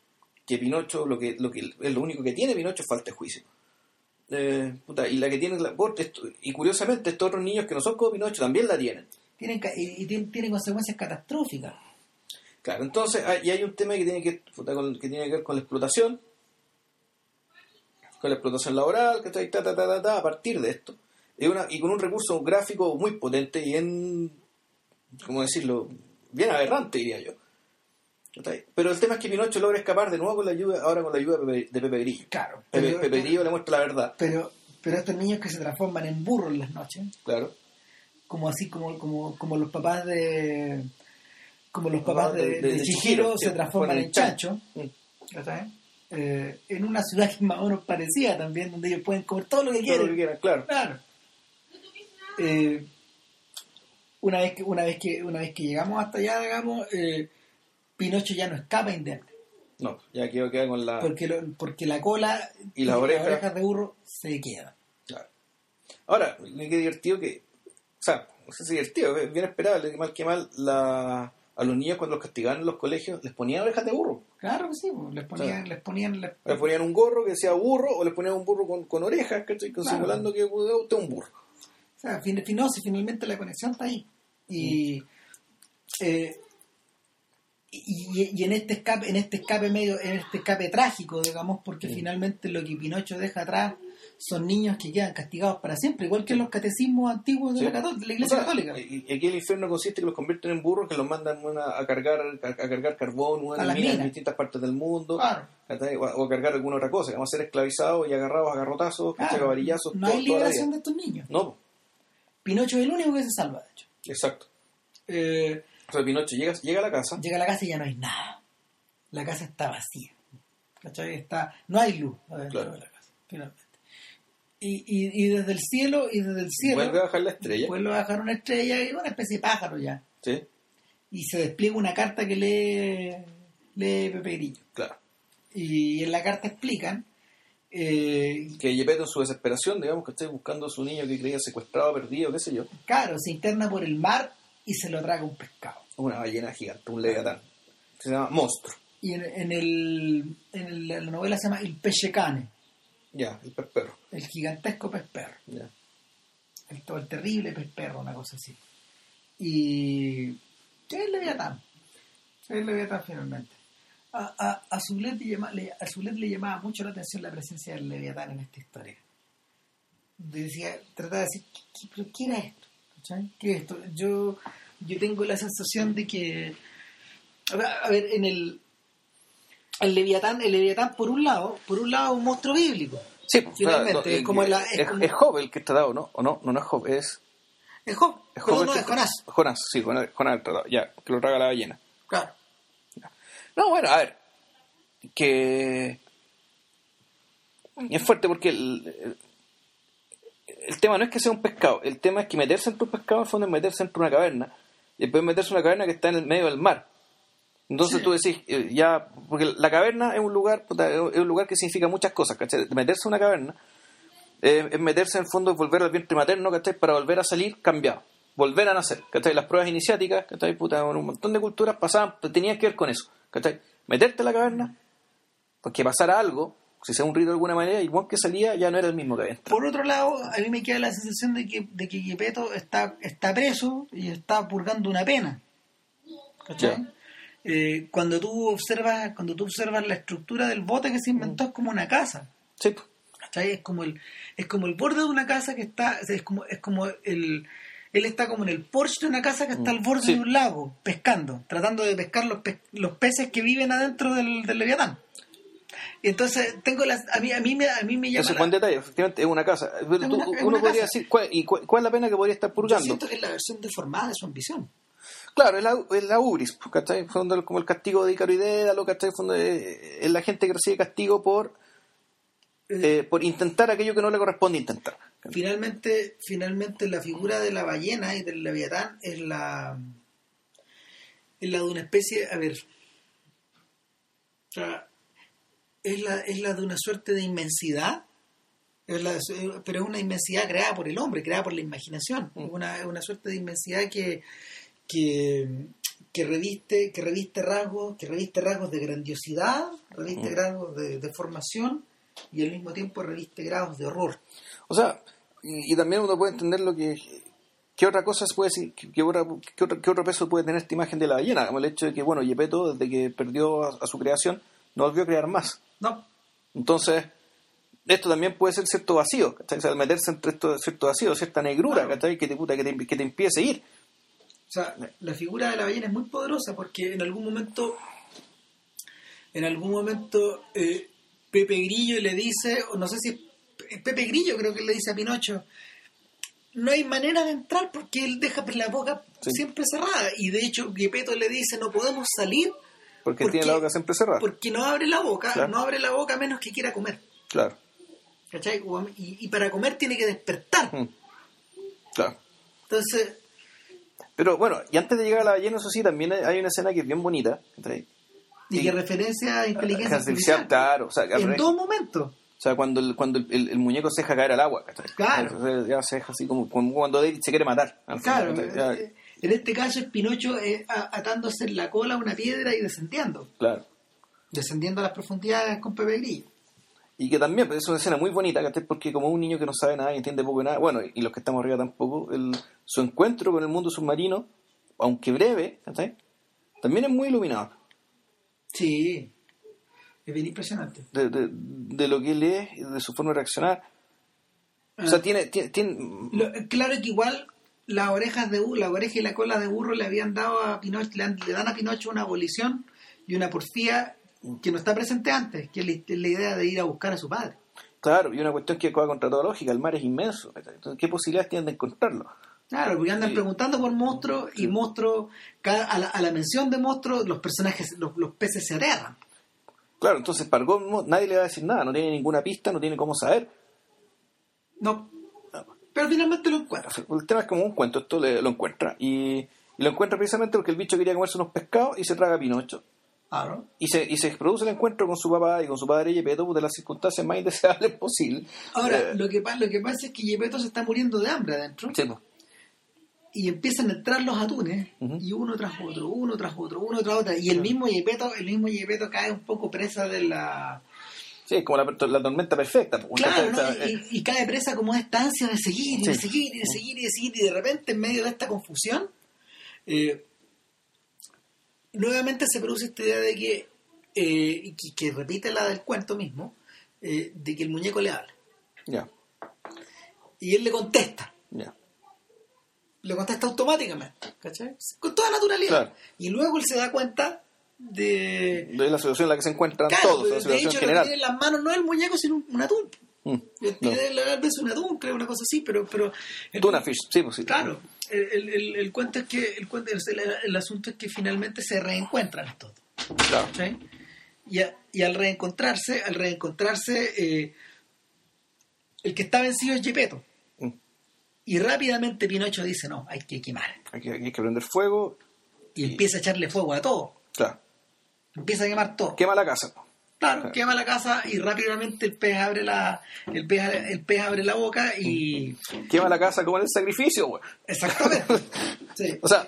Que Pinocho, lo que, lo que es lo único que tiene Pinocho es falta de juicio. Eh, y la que tiene la, y curiosamente estos otros niños que no son como Pinocho también la tienen. Tienen y, tienen, consecuencias catastróficas. Claro entonces y hay un tema que tiene que, que tiene que ver con la explotación con la explotación laboral que ta, ta, ta, ta, a partir de esto. Y, una, y con un recurso gráfico muy potente y en cómo decirlo bien aberrante diría yo pero el tema es que Pinocho logra escapar de nuevo con la ayuda, ahora con la ayuda de Pepe, Grillo. Claro. Pepe, Grillo le muestra la verdad. Pero, pero estos niños que se transforman en burros en las noches. Claro. Como así, como, como, como los papás de. Como los papás de, de, Chihiro se transforman en chancho. Mm. Eh, en una ciudad que más o menos parecía también, donde ellos pueden comer todo lo que quieran. Todo lo que quieran, claro. Claro. Eh, una vez que, una vez que, una vez que llegamos hasta allá, digamos, eh, Pinocho ya no escapa indemne. No, ya quedó queda con la... Porque, porque la cola y, las, orejas, de burro se quedan. Claro. Ahora, qué divertido que... O sea, no sé si divertido, es bien esperable, que mal que mal, la, a los niños cuando los castigaban en los colegios les ponían orejas de burro. Claro que sí, les ponían, les ponían, les... ponían un gorro que decía burro o les ponían un burro con, con orejas, ¿cachai? Simulando que usted un burro. O sea, fin, fin, no, si finalmente la conexión está ahí. Y, eh, y, en este escape, en este escape medio, en este escape trágico, digamos, porque finalmente lo que Pinocho deja atrás son niños que quedan castigados para siempre, igual que en los catecismos antiguos de, la, Iglesia Católica. Y, aquí el infierno consiste en que los convierten en burros que los mandan a cargar a, cargar carbón una en distintas partes del mundo, o, a cargar alguna otra cosa, vamos a ser esclavizados y agarrados a garrotazos, claro. varillazos. No hay liberación de estos niños. No. Pinocho es el único que se salva, de hecho. Exacto. Eh, o sea, Pinocho llega, llega a la casa. Llega a la casa y ya no hay nada. La casa está vacía. ¿Cachai? Está, no hay luz adentro de la casa, finalmente. Y, y, y, desde el cielo, y desde el cielo. Vuelve a bajar la estrella. Vuelve a bajar una estrella y una especie de pájaro ya. Sí. Y se despliega una carta que lee, lee Pepe Grillo. Claro. Y en la carta explican eh, que Yepeto en su desesperación, digamos que esté buscando a su niño que creía secuestrado, perdido, qué sé yo. Claro, se interna por el mar y se lo traga un pescado. Una ballena gigante, un leviatán. Se llama monstruo. Y en, en, el, en la novela se llama El Peche Cane. Ya, el pez perro. El gigantesco pez perro. Ya. El, el terrible pez perro, una cosa así. Y es el leviatán. Es el leviatán finalmente. A, a, a Zulet le, le llamaba mucho la atención la presencia del leviatán en esta historia. Decía, trataba de decir, ¿qué, pero ¿qué era esto? ¿Qué es esto? Yo, yo tengo la sensación de que, a ver, en el, el Leviatán, el Leviatán por un lado, por un lado un monstruo bíblico. Sí, finalmente, es, como la, es, Job el que está dado, ¿no? ¿O no? No, no es Job, es... Es Job, es Job no, es Jonás. Jonás, sí, Jonás, Jonás tratado, ya, que lo traga la ballena. Claro. No, bueno, a ver, que... Es fuerte porque el, el tema no es que sea un pescado, el tema es que meterse entre un pescado en fondo es meterse entre una caverna. Y después meterse en una caverna que está en el medio del mar. Entonces tú decís, eh, ya, porque la caverna es un lugar, es un lugar que significa muchas cosas, ¿cachai? Meterse en una caverna eh, es meterse en el fondo, es volver al vientre materno, ¿cachai? Para volver a salir cambiado, volver a nacer, ¿cachai? Las pruebas iniciáticas, ¿cachai? Puta, un montón de culturas pasaban, tenían que ver con eso, ¿cachai? Meterte en la caverna, porque pasara algo, si sea un rito de alguna manera, igual que salía ya no era el mismo que había Por otro lado, a mí me queda la sensación de que, de que está, está preso y está purgando una pena. ¿Cachai? Eh, cuando tú observas cuando tú observas la estructura del bote que se inventó es como una casa. Sí. ¿Cachai? Es como el es como el borde de una casa que está es como es como el él está como en el porche de una casa que está al borde de un lago pescando, tratando de pescar los, los peces que viven adentro del, del leviatán. Y entonces tengo las a mí a mí me a mí me llama Ese buen detalle, efectivamente es una casa. uno podría decir ¿cuál, y cuál, es la pena que podría estar purgando. Yo siento que es la versión deformada de su ambición. Claro, es la, es la ubris, ¿cachai? Fondo, como el castigo de Icaro y Dédalo, ¿cachai? Fondo, es, la gente que recibe castigo por eh, eh, por intentar aquello que no le corresponde intentar. Finalmente, finalmente la figura de la ballena y del leviatán es la es la de una especie, a ver, o sea, es la, es la de una suerte de inmensidad, pero es una inmensidad creada por el hombre, creada por la imaginación, mm. una, una suerte de inmensidad que, que, reviste, que reviste rasgos, que reviste rasgos de grandiosidad, reviste rasgos de, de, formación y al mismo tiempo reviste grados de horror. O sea, y, también uno puede entender lo que ¿Qué otra cosa se puede decir? ¿Qué, qué, otro, peso puede tener esta imagen de la ballena? Como el hecho de que, bueno, Yepeto, desde que perdió a, su creación, no volvió a crear más. No. Entonces, esto también puede ser cierto vacío, ¿cachai? O meterse entre esto cierto vacío, cierta negrura, Que te, que te, que te impide seguir. O sea, la figura de la ballena es muy poderosa porque en algún momento, en algún momento, eh, Pepe Grillo le dice, o no sé si Pepe Grillo creo que le dice a Pinocho, no hay manera de entrar porque él deja la boca siempre cerrada. Y de hecho, Gepetto le dice, no podemos salir. Porque, tiene la boca siempre cerrada. Porque no abre la boca, no abre la boca a menos que quiera comer. Claro. ¿Cachai? Y, para comer tiene que despertar. Mm. Claro. Entonces, Pero bueno, y antes de llegar a la ballena, eso sí, también hay una escena que es bien bonita. Y, que referencia a inteligencia artificial. Claro, o sea, en todo momento. O sea, cuando el, cuando el, muñeco se deja caer al agua. Claro. ya se deja así como, cuando David se quiere matar. Claro. En este caso es Pinocho eh, atándose en la cola a una piedra y descendiendo. Claro. Descendiendo a las profundidades con Pepe Grillo. Y que también pues, es una escena muy bonita, Porque como un niño que no sabe nada y entiende poco nada, bueno, y los que estamos arriba tampoco, el, su encuentro con el mundo submarino, aunque breve, también es muy iluminado. Sí, es bien impresionante. De, de, lo que él es, de su forma de reaccionar. O sea, ah. tiene... tiene, claro que igual las orejas de la oreja y la cola de burro le habían dado a Pinocho, le, le dan a Pinocho una abolición y una porfía que no está presente antes, que es la, idea de ir a buscar a su padre. Claro, y una cuestión que va contra toda lógica, el mar es inmenso, entonces, ¿qué posibilidades tienen de encontrarlo? Claro, porque andan preguntando por monstruos y monstruos, a la, a la, mención de monstruos, los personajes, los, peces se aterran. Claro, entonces para nadie le va a decir nada, no tiene ninguna pista, no tiene cómo saber. No, pero finalmente lo encuentra. El tema es como un cuento, esto lo encuentra. Y, y, lo encuentra precisamente porque el bicho quería comerse unos pescados y se traga Pinocho. Y se, y se produce el encuentro con su papá y con su padre Yepeto de las circunstancias más indeseables posibles. Ahora, eh, lo, que, lo que pasa es que Yepeto se está muriendo de hambre adentro. Y empiezan a entrar los atunes, y uno tras otro, uno tras otro, uno tras otro. Y el mismo Yepeto, el mismo Yepeto cae un poco presa de la. Sí, es como la, tormenta perfecta. Pues, claro, eh, y, cae presa como esta ansia de seguir, y de seguir, y de seguir, y de seguir, y de repente, en medio de esta confusión, eh, nuevamente se produce esta idea de que, eh, que, repite la del cuento mismo, eh, de que el muñeco le habla. Ya. Y él le contesta. Ya. Le contesta automáticamente, ¿cachai? Con toda naturalidad. Y luego él se da cuenta de... De la situación en la que se encuentran todos, la situación de hecho, general. tiene en las manos no el muñeco, sino un atún. Mm, tiene no. vez un atún, creo, una cosa así, pero... pero Tuna fish, sí, pues sí. Claro, el, el, el, cuento es que el, cuento, el, asunto es que finalmente se reencuentran todos. Claro. Y, y, al reencontrarse, al reencontrarse, eh, el que está vencido es Gepetto. Mm. Y rápidamente Pinocho dice, no, hay que quemar. Hay que, hay que prender fuego. Y, empieza a echarle fuego a todo. Claro. Empieza a quemar todo. Quema la casa. Claro, quema la casa y rápidamente el pez abre la el pez, el pez abre la boca y quema la casa como en el sacrificio, güey. Exactamente. Sí. O sea,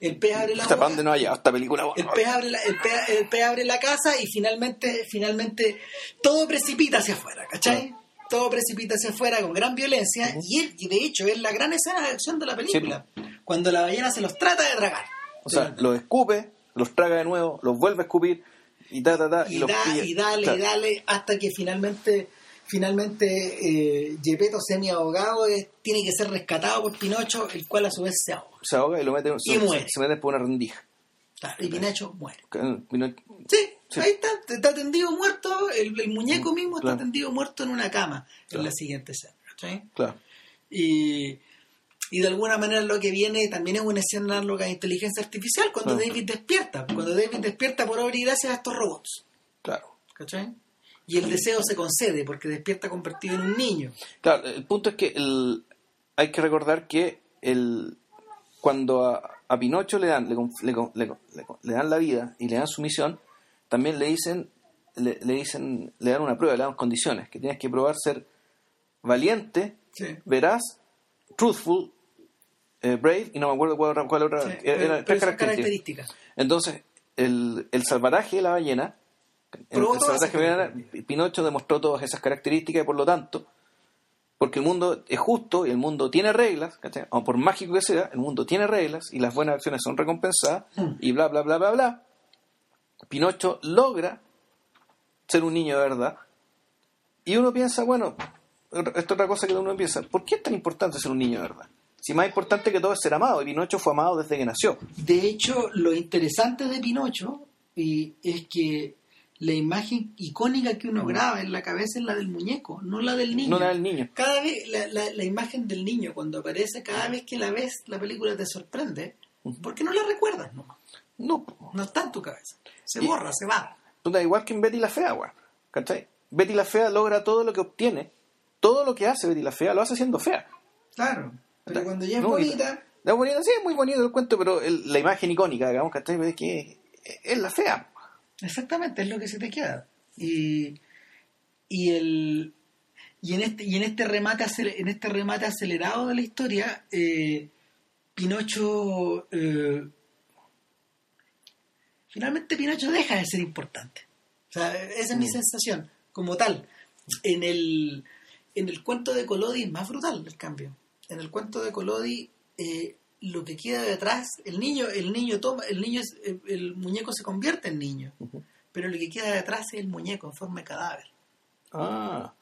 el pez abre la boca. no haya esta película. El pez abre la, el pez, el pez abre la casa y finalmente finalmente todo precipita hacia afuera, ¿cachai? Todo precipita hacia afuera con gran violencia y, y de hecho es la gran escena de acción de la película, cuando la ballena se los trata de tragar. O sea, los escupe, los traga de nuevo, los vuelve a escupir y, y, dale, y dale, hasta que finalmente finalmente eh, Gepetto semi ahogado tiene que ser rescatado por Pinocho, el cual a su vez se ahoga. Se ahoga y lo mete, y muere. se mete por una rendija. y Pinocho muere. Sí, ahí está, está tendido muerto, el, muñeco mismo está tendido muerto en una cama en la siguiente escena. Claro. Y y de alguna manera lo que viene también es una escena loca de inteligencia artificial cuando David despierta, cuando David despierta por obra y gracias a estos robots. Claro. ¿Cachai? Y el deseo se concede porque despierta convertido en un niño. Claro, el punto es que el, hay que recordar que el, cuando a, Pinocho le dan, le, le, dan la vida y le dan su misión, también le dicen, le, dicen, le dan una prueba, le dan condiciones, que tienes que probar ser valiente, veraz, truthful eh, Brave y no me acuerdo cuál, cuál otra. era, tres características. Entonces, el, el salvataje de la ballena, el, salvataje de la ballena, Pinocho demostró todas esas características y por lo tanto, porque el mundo es justo y el mundo tiene reglas, o por mágico que sea, el mundo tiene reglas y las buenas acciones son recompensadas hmm. y bla, bla, bla, bla, bla. Pinocho logra ser un niño de verdad y uno piensa, bueno, esta es otra cosa que uno piensa, ¿por qué es tan importante ser un niño de verdad? Si más importante que todo es ser amado, y Pinocho fue amado desde que nació. De hecho, lo interesante de Pinocho y es que la imagen icónica que uno graba en la cabeza es la del muñeco, no la del niño. No la del niño. Cada vez, la, imagen del niño, cuando aparece, cada vez que la ves, la película te sorprende, porque no la recuerdas, ¿no? No. No está en tu cabeza. Se borra, se va. Igual que en Betty la Fea, güey. ¿Cachai? Betty la Fea logra todo lo que obtiene, todo lo que hace Betty la Fea lo hace siendo fea. Claro. Pero cuando ya es bonita, Es bonito, sí, es muy bonito el cuento, pero la imagen icónica, digamos, Es que es la fea. Exactamente, es lo que se te queda. Y, y el y en este y en este remate en este remate acelerado de la historia eh, Pinocho eh, finalmente Pinocho deja de ser importante o sea esa es mi mm. sensación como tal en el en el cuento de Colodi es más brutal el cambio en el cuento de Colodi eh, lo que queda detrás el niño el niño toma el niño el, muñeco se convierte en niño pero lo que queda detrás es el muñeco en forma de cadáver ah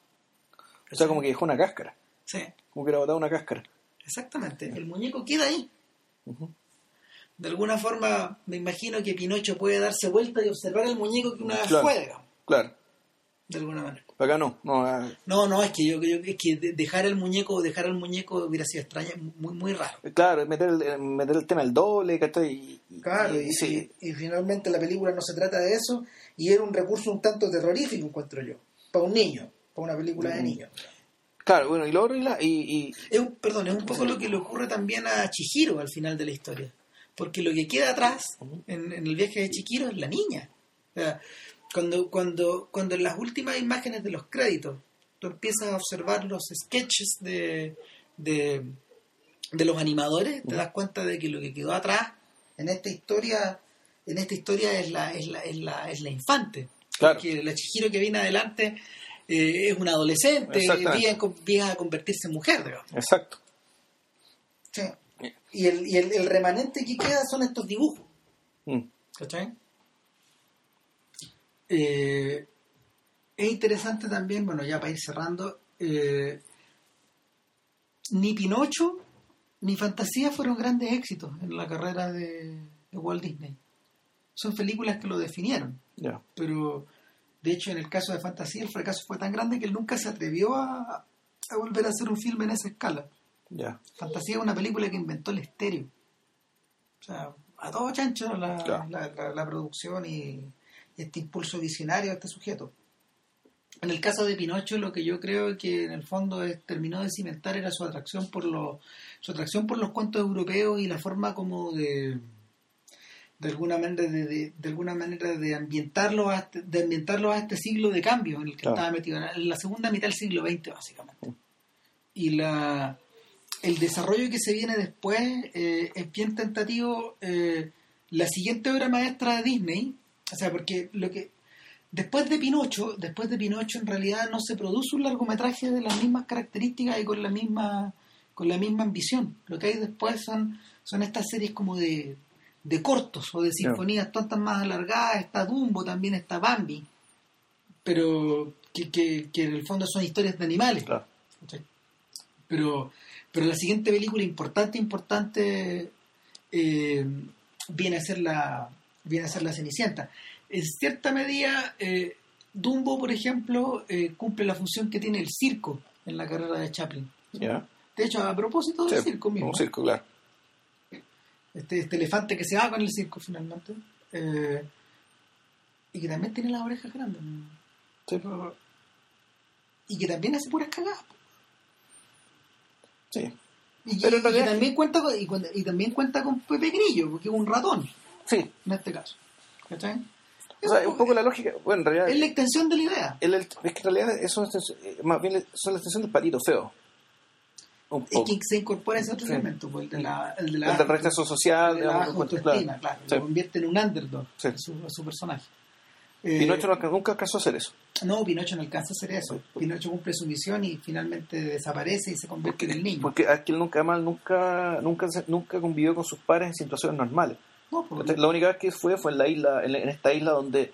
o sea, como que dejó una cáscara. Sí. Como que era botado una cáscara. Exactamente. El muñeco queda ahí. De alguna forma, me imagino que Pinocho puede darse vuelta y observar el muñeco que una vez fue, Claro. De alguna manera. Acá no. No, ah. no, no, es que yo, es que dejar el muñeco, dejar el muñeco hubiera sido extraño, muy, muy raro. Claro, meter el, meter el tema del doble, ¿cachai? claro, y, sí. y, finalmente la película no se trata de eso, y era un recurso un tanto terrorífico, encuentro yo, para un niño una película de niños. Claro, bueno, y lo otro y, Es un, perdón, es un poco lo que le ocurre también a Chihiro al final de la historia. Porque lo que queda atrás en, el viaje de Chihiro es la niña. O sea, cuando, cuando, cuando en las últimas imágenes de los créditos tú empiezas a observar los sketches de, de, los animadores, te das cuenta de que lo que quedó atrás en esta historia, en esta historia es la, es la, es la, es la infante. Claro. Porque la Chihiro que viene adelante eh, es una adolescente, viene, a convertirse en mujer, digamos. Exacto. Sí. Y, el, y el, remanente que queda son estos dibujos. Mm. ¿Cachai? Eh, es interesante también, bueno, ya para ir cerrando, eh, ni Pinocho ni Fantasía fueron grandes éxitos en la carrera de, Walt Disney. Son películas que lo definieron. Pero de hecho, en el caso de Fantasía, el fracaso fue tan grande que él nunca se atrevió a, volver a hacer un filme en esa escala. Fantasía es una película que inventó el estéreo. O sea, a todo chancho la, la, producción y, este impulso visionario de este sujeto. En el caso de Pinocho, lo que yo creo que en el fondo terminó de cimentar era su atracción por los, su atracción por los cuentos europeos y la forma como de de alguna manera de, de, alguna manera de ambientarlo a este, de ambientarlo a este siglo de cambio en el que estaba metido en la segunda mitad del siglo XX básicamente y la el desarrollo que se viene después eh, es bien tentativo eh, la siguiente obra maestra de Disney o sea porque lo que después de Pinocho después de Pinocho en realidad no se produce un largometraje de las mismas características y con la misma con la misma ambición. Lo que hay después son son estas series como de de cortos o de sinfonías tontas más alargadas, está Dumbo, también está Bambi, pero que, que, en el fondo son historias de animales. Pero, pero la siguiente película importante, importante, eh, viene a ser la viene a ser la Cenicienta. En cierta medida, eh, Dumbo, por ejemplo, eh, cumple la función que tiene el circo en la carrera de Chaplin. De hecho, a propósito del circo mismo. circo, claro este, este, elefante que se va con el circo finalmente. Eh, y que también tiene las orejas grandes. Y que también hace puras cagadas. Sí. Y, Pero también cuenta con, y, también cuenta con Pepe Grillo, porque es un ratón. Sí. En este caso. ¿Cachai? O sea, un poco la lógica, bueno, en realidad... Es la extensión de la idea. es que en realidad eso más bien son la extensión del patito feo y que se incorpora ese otro elemento, pues, el de la, el de la el del rechazo social, de la autoestima, claro, lo convierte en un underdog a, su, personaje. Pinocho eh, nunca alcanzó a hacer eso. No, Pinocho no alcanza a hacer eso. Pinocho cumple su misión y finalmente desaparece y se convierte en el niño. Porque aquel nunca más, nunca, nunca, nunca convivió con sus padres en situaciones normales. No, la única vez que fue fue en la isla, en, esta isla donde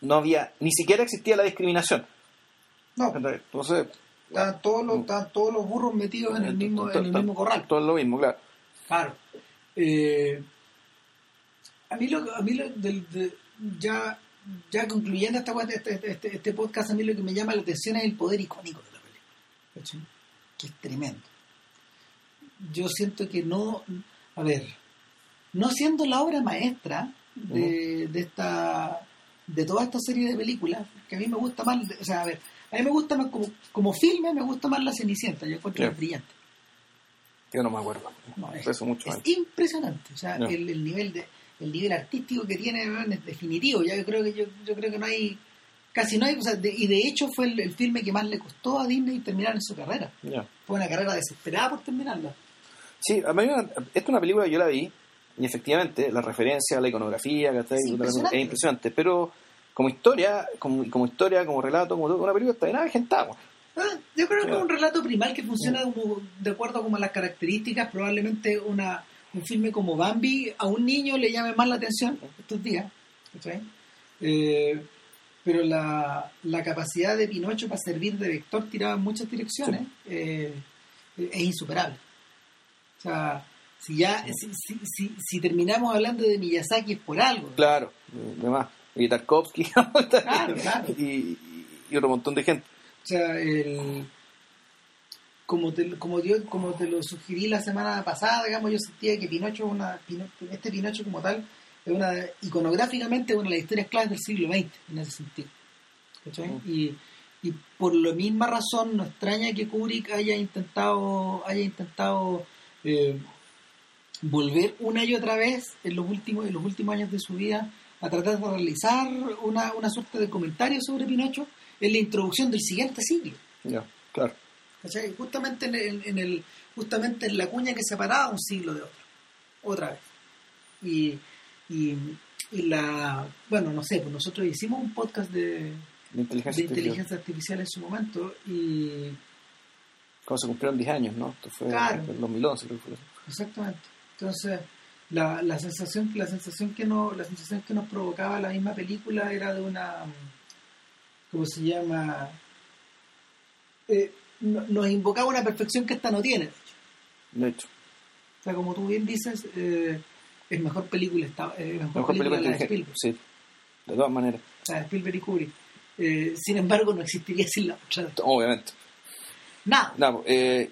no había, ni siquiera existía la discriminación. No. Entonces, Estaban todos los, todos los burros metidos en el mismo, en el mismo corral. Todo lo mismo, claro. Claro. Eh, a mí, lo, a mí lo, ya, ya concluyendo esta, este, este, este, este, podcast, a mí lo que me llama la atención es el poder icónico de la película. Que es tremendo. Yo siento que no, a ver, no siendo la obra maestra de, de esta de toda esta serie de películas, que a mí me gusta más, o sea, a ver, a mí me gusta más, como, como filme, me gusta más La Cenicienta, yo encuentro brillante. Yo no me acuerdo. es, mucho es impresionante. O sea, el, nivel de el nivel artístico que tiene es definitivo. Ya yo creo que yo, yo creo que no hay casi no hay, o sea, y de hecho fue el, filme que más le costó a Disney terminar en su carrera. Fue una carrera desesperada por terminarla. Sí, a mí esta es una película que yo la vi y efectivamente la referencia la iconografía es impresionante, pero como historia, como, como historia, como relato, como todo, una película está bien agentada. Ah, yo creo que es un relato primal que funciona de acuerdo como a las características, probablemente una un filme como Bambi a un niño le llame más la atención estos días. Eh, pero la, capacidad de Pinocho para servir de vector tirado en muchas direcciones eh, es insuperable. O sea, si ya si, si, terminamos hablando de Miyazaki es por algo. Claro, además, y Tarkovsky Y, y, otro montón de gente. O sea, el, como te, como, como te lo sugerí la semana pasada, digamos, yo sentía que Pinocho, una, este Pinocho como tal, es una iconográficamente una de las historias claves del siglo XX, en ese sentido. Y, y por la misma razón no extraña que Kubrick haya intentado, haya intentado eh, volver una y otra vez en los últimos, en los últimos años de su vida a tratar de realizar una, una suerte de comentario sobre Pinocho en la introducción del siguiente siglo. Ya, claro. Justamente en, el, justamente en la cuña que separaba un siglo de otro, otra vez. Y, y, la, bueno, no sé, pues nosotros hicimos un podcast de, inteligencia, artificial. en su momento y... Cuando se cumplieron 10 años, ¿no? Esto fue en 2011 creo que fue. Exactamente. Entonces, la, la sensación la sensación que no la sensación que nos provocaba la misma película era de una ¿cómo se llama? Eh, nos invocaba una perfección que esta no tiene. De hecho. O sea, como tú bien dices, eh, es mejor película, está, eh, mejor, película, de Spielberg. Sí, de todas maneras. O sea, Spielberg y Kubrick. Eh, sin embargo, no existiría sin la otra. Obviamente. Nada. Nada eh,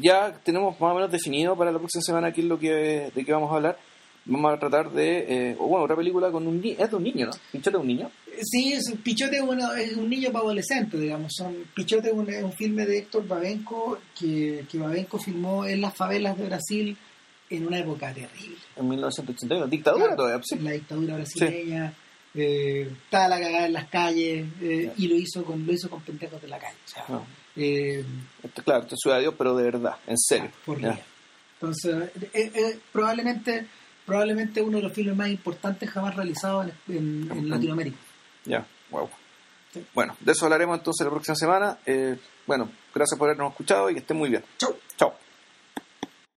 ya tenemos más o menos definido para la próxima semana qué es lo que, de qué vamos a hablar. Vamos a tratar de, eh, bueno, otra película con un niño, es de un niño, ¿no? Pichote de un niño. Sí, es, Pichote es, un niño para adolescentes, digamos. Son, Pichote es un, filme de Héctor Babenco que, que Babenco filmó en las favelas de Brasil en una época terrible. En 1981, dictadura todavía. Sí. La dictadura brasileña. Eh, estaba la cagada en las calles eh, y lo hizo con lo hizo con pendejos de la calle. O sea, eh, claro, esto es Ciudad de Dios, pero de verdad, en serio. Por Entonces, probablemente probablemente uno de los filmes más importantes jamás realizados en, Latinoamérica. Ya, wow. Bueno, de eso hablaremos entonces la próxima semana. bueno, gracias por habernos escuchado y que estén muy bien. Chau. Chao.